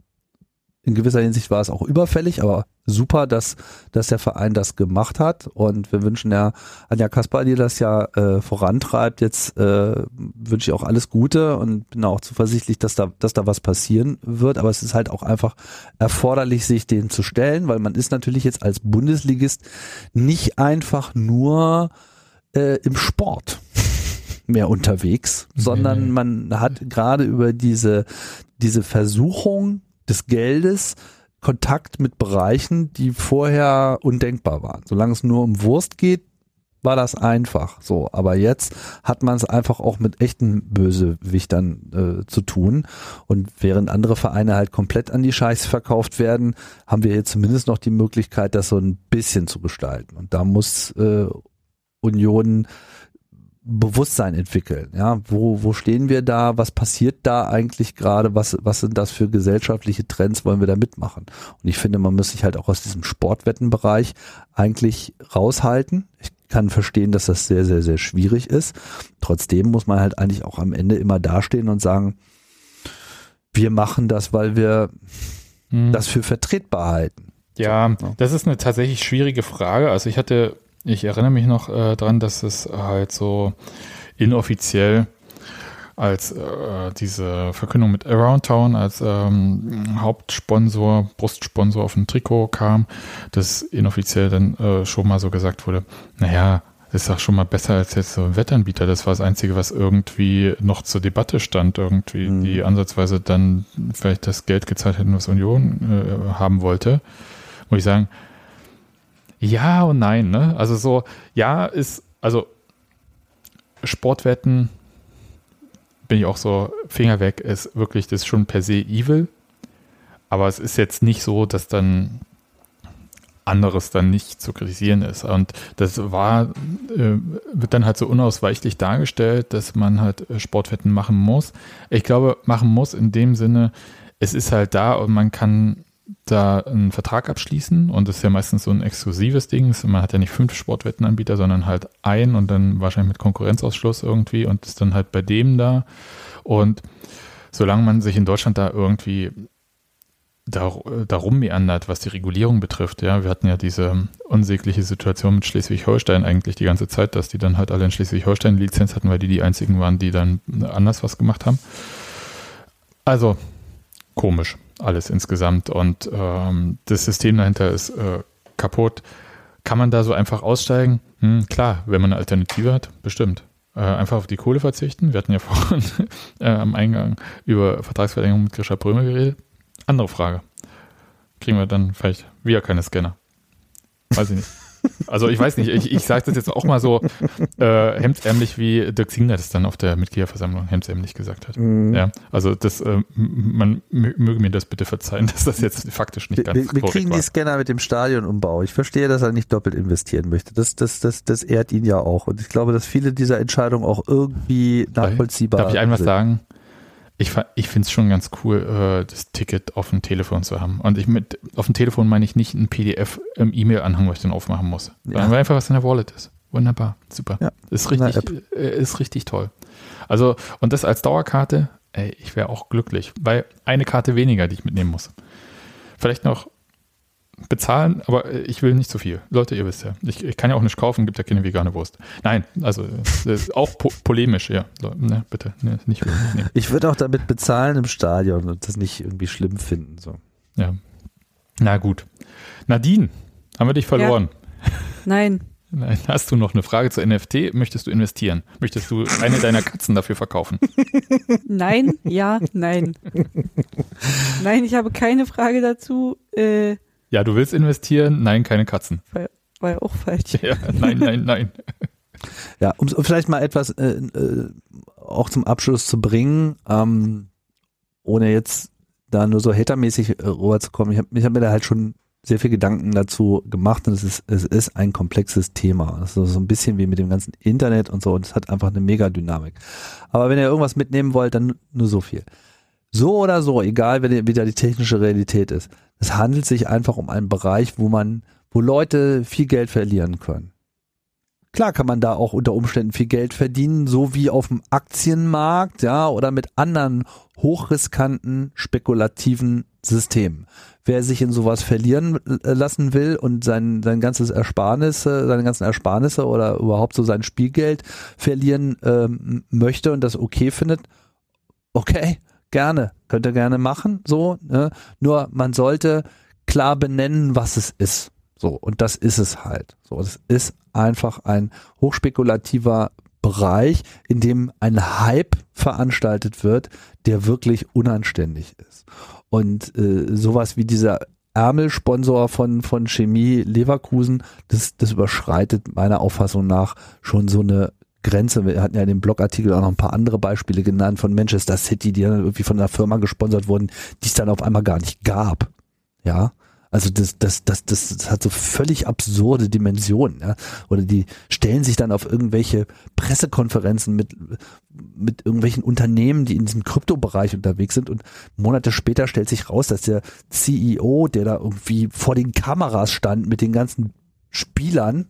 In gewisser Hinsicht war es auch überfällig, aber super, dass, dass der Verein das gemacht hat. Und wir wünschen ja Anja Kaspar, die das ja äh, vorantreibt. Jetzt äh, wünsche ich auch alles Gute und bin auch zuversichtlich, dass da, dass da was passieren wird. Aber es ist halt auch einfach erforderlich, sich dem zu stellen, weil man ist natürlich jetzt als Bundesligist nicht einfach nur äh, im Sport mehr unterwegs, sondern man hat gerade über diese, diese Versuchung des Geldes Kontakt mit Bereichen, die vorher undenkbar waren. Solange es nur um Wurst geht, war das einfach so. Aber jetzt hat man es einfach auch mit echten Bösewichtern äh, zu tun. Und während andere Vereine halt komplett an die Scheiße verkauft werden, haben wir hier zumindest noch die Möglichkeit, das so ein bisschen zu gestalten. Und da muss äh, Union Bewusstsein entwickeln. Ja, wo, wo stehen wir da? Was passiert da eigentlich gerade? Was, was sind das für gesellschaftliche Trends? Wollen wir da mitmachen? Und ich finde, man muss sich halt auch aus diesem Sportwettenbereich eigentlich raushalten. Ich kann verstehen, dass das sehr, sehr, sehr schwierig ist. Trotzdem muss man halt eigentlich auch am Ende immer dastehen und sagen, wir machen das, weil wir hm. das für vertretbar halten. Ja, das ist eine tatsächlich schwierige Frage. Also ich hatte ich erinnere mich noch äh, dran, dass es halt so inoffiziell als äh, diese Verkündung mit Around Town als ähm, Hauptsponsor, Brustsponsor auf dem Trikot kam, dass inoffiziell dann äh, schon mal so gesagt wurde, naja, das ist doch schon mal besser als jetzt so ein Wettanbieter. Das war das Einzige, was irgendwie noch zur Debatte stand, irgendwie, mhm. die ansatzweise dann vielleicht das Geld gezahlt hätten, was Union äh, haben wollte. Muss ich sagen, ja und nein, ne? Also so, ja, ist, also Sportwetten bin ich auch so, Finger weg, ist wirklich, das ist schon per se evil. Aber es ist jetzt nicht so, dass dann anderes dann nicht zu kritisieren ist. Und das war, äh, wird dann halt so unausweichlich dargestellt, dass man halt äh, Sportwetten machen muss. Ich glaube, machen muss in dem Sinne, es ist halt da und man kann da einen Vertrag abschließen und das ist ja meistens so ein exklusives Ding. Man hat ja nicht fünf Sportwettenanbieter, sondern halt ein und dann wahrscheinlich mit Konkurrenzausschluss irgendwie und ist dann halt bei dem da. Und solange man sich in Deutschland da irgendwie darum meandert, was die Regulierung betrifft. Ja, wir hatten ja diese unsägliche Situation mit Schleswig-Holstein eigentlich die ganze Zeit, dass die dann halt alle in Schleswig-Holstein Lizenz hatten, weil die die einzigen waren, die dann anders was gemacht haben. Also komisch alles insgesamt und ähm, das System dahinter ist äh, kaputt. Kann man da so einfach aussteigen? Hm, klar, wenn man eine Alternative hat, bestimmt. Äh, einfach auf die Kohle verzichten. Wir hatten ja vorhin äh, am Eingang über Vertragsverlängerung mit Grisha Brömer geredet. Andere Frage. Kriegen wir dann vielleicht wieder keine Scanner? Weiß ich nicht. Also ich weiß nicht, ich, ich sage das jetzt auch mal so äh, hemdsärmlich, wie Dirk Zingler das dann auf der Mitgliederversammlung hemdsärmlich gesagt hat. Mhm. Ja, also das, äh, man möge mir das bitte verzeihen, dass das jetzt faktisch nicht ganz wir, wir, wir kriegen war. die Scanner mit dem Stadionumbau. Ich verstehe, dass er nicht doppelt investieren möchte. Das, das, das, das ehrt ihn ja auch. Und ich glaube, dass viele dieser Entscheidungen auch irgendwie nachvollziehbar sind. Darf ich ein was sagen? Ich, ich finde es schon ganz cool, äh, das Ticket auf dem Telefon zu haben. Und ich mit auf dem Telefon meine ich nicht ein PDF im E-Mail-Anhang, was ich dann aufmachen muss. Ja. Sondern einfach was in der Wallet ist. Wunderbar, super. Ja, ist richtig, äh, ist richtig toll. Also, und das als Dauerkarte, ey, ich wäre auch glücklich, weil eine Karte weniger, die ich mitnehmen muss. Vielleicht noch bezahlen, aber ich will nicht zu viel. Leute, ihr wisst ja. Ich, ich kann ja auch nicht kaufen, gibt ja keine vegane Wurst. Nein, also auch po polemisch, ja. Ne, bitte, ne, nicht nee. Ich würde auch damit bezahlen im Stadion und das nicht irgendwie schlimm finden. So. Ja. Na gut. Nadine, haben wir dich verloren? Ja. Nein. Nein. Hast du noch eine Frage zu NFT? Möchtest du investieren? Möchtest du eine deiner Katzen dafür verkaufen? Nein, ja, nein. Nein, ich habe keine Frage dazu. Äh, ja, du willst investieren? Nein, keine Katzen. War, war ja auch falsch. Ja, nein, nein, nein. ja, um, vielleicht mal etwas äh, äh, auch zum Abschluss zu bringen, ähm, ohne jetzt da nur so hatermäßig äh, rüberzukommen. Ich habe hab mir da halt schon sehr viel Gedanken dazu gemacht und es ist, es ist ein komplexes Thema. Es ist so ein bisschen wie mit dem ganzen Internet und so und es hat einfach eine Mega-Dynamik. Aber wenn ihr irgendwas mitnehmen wollt, dann nur so viel. So oder so, egal wie, wie da die technische Realität ist. Es handelt sich einfach um einen Bereich, wo man, wo Leute viel Geld verlieren können. Klar kann man da auch unter Umständen viel Geld verdienen, so wie auf dem Aktienmarkt, ja, oder mit anderen hochriskanten, spekulativen Systemen. Wer sich in sowas verlieren äh, lassen will und sein, sein ganzes Ersparnisse, seine ganzen Ersparnisse oder überhaupt so sein Spielgeld verlieren ähm, möchte und das okay findet, okay, gerne, könnt ihr gerne machen, so, ne? nur man sollte klar benennen, was es ist. So, und das ist es halt. So, es ist einfach ein hochspekulativer Bereich, in dem ein Hype veranstaltet wird, der wirklich unanständig ist. Und äh, sowas wie dieser Ärmelsponsor von, von Chemie Leverkusen, das, das überschreitet meiner Auffassung nach schon so eine Grenze. Wir hatten ja in dem Blogartikel auch noch ein paar andere Beispiele genannt von Manchester City, die dann irgendwie von einer Firma gesponsert wurden, die es dann auf einmal gar nicht gab. Ja. Also das, das, das, das, das hat so völlig absurde Dimensionen. Ja? Oder die stellen sich dann auf irgendwelche Pressekonferenzen mit, mit irgendwelchen Unternehmen, die in diesem Kryptobereich unterwegs sind und Monate später stellt sich raus, dass der CEO, der da irgendwie vor den Kameras stand mit den ganzen Spielern,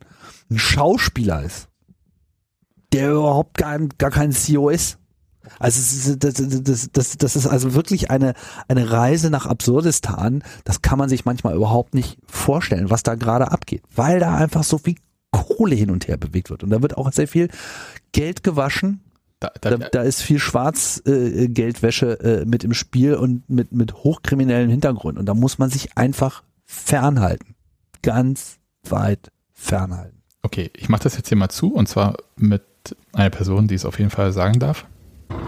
ein Schauspieler ist. Der überhaupt gar, gar kein CEO ist. Also das, das, das, das ist also wirklich eine, eine Reise nach Absurdistan. Das kann man sich manchmal überhaupt nicht vorstellen, was da gerade abgeht, weil da einfach so viel Kohle hin und her bewegt wird. Und da wird auch sehr viel Geld gewaschen. Da, da, da, da ist viel Schwarzgeldwäsche äh, äh, mit im Spiel und mit, mit hochkriminellen Hintergrund. Und da muss man sich einfach fernhalten. Ganz weit fernhalten. Okay, ich mache das jetzt hier mal zu und zwar mit einer Person, die es auf jeden Fall sagen darf.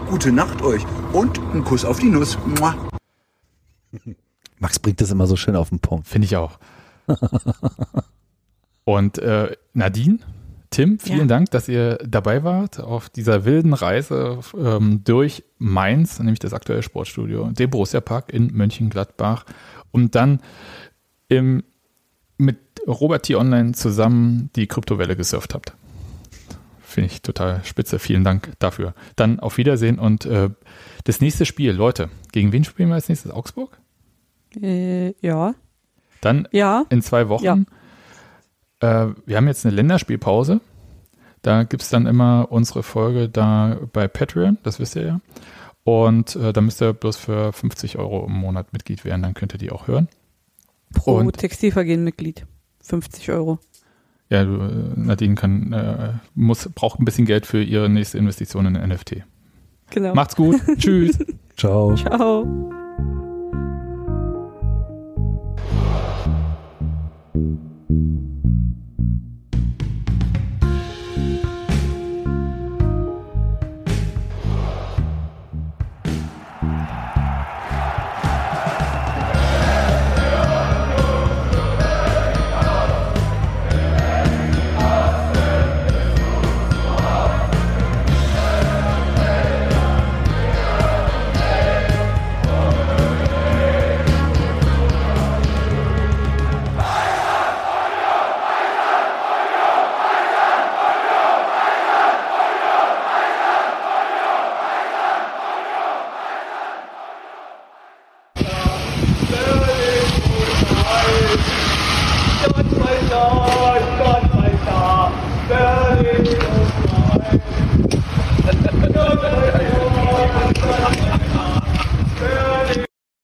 Gute Nacht euch und ein Kuss auf die Nuss. Mua. Max bringt das immer so schön auf den Punkt. Finde ich auch. und äh, Nadine, Tim, vielen ja. Dank, dass ihr dabei wart auf dieser wilden Reise ähm, durch Mainz, nämlich das aktuelle Sportstudio, den Borussia Park in Mönchengladbach und dann im, mit Robert T. Online zusammen die Kryptowelle gesurft habt. Finde ich total spitze. Vielen Dank dafür. Dann auf Wiedersehen und äh, das nächste Spiel, Leute. Gegen wen spielen wir als nächstes? Augsburg? Äh, ja. Dann ja. in zwei Wochen. Ja. Äh, wir haben jetzt eine Länderspielpause. Da gibt es dann immer unsere Folge da bei Patreon, das wisst ihr ja. Und äh, da müsst ihr bloß für 50 Euro im Monat Mitglied werden, dann könnt ihr die auch hören. Pro Textilvergehen Mitglied. 50 Euro ja, äh, Nadine kann, äh, muss, braucht ein bisschen Geld für ihre nächste Investition in NFT. Genau. Macht's gut. Tschüss. Ciao. Ciao.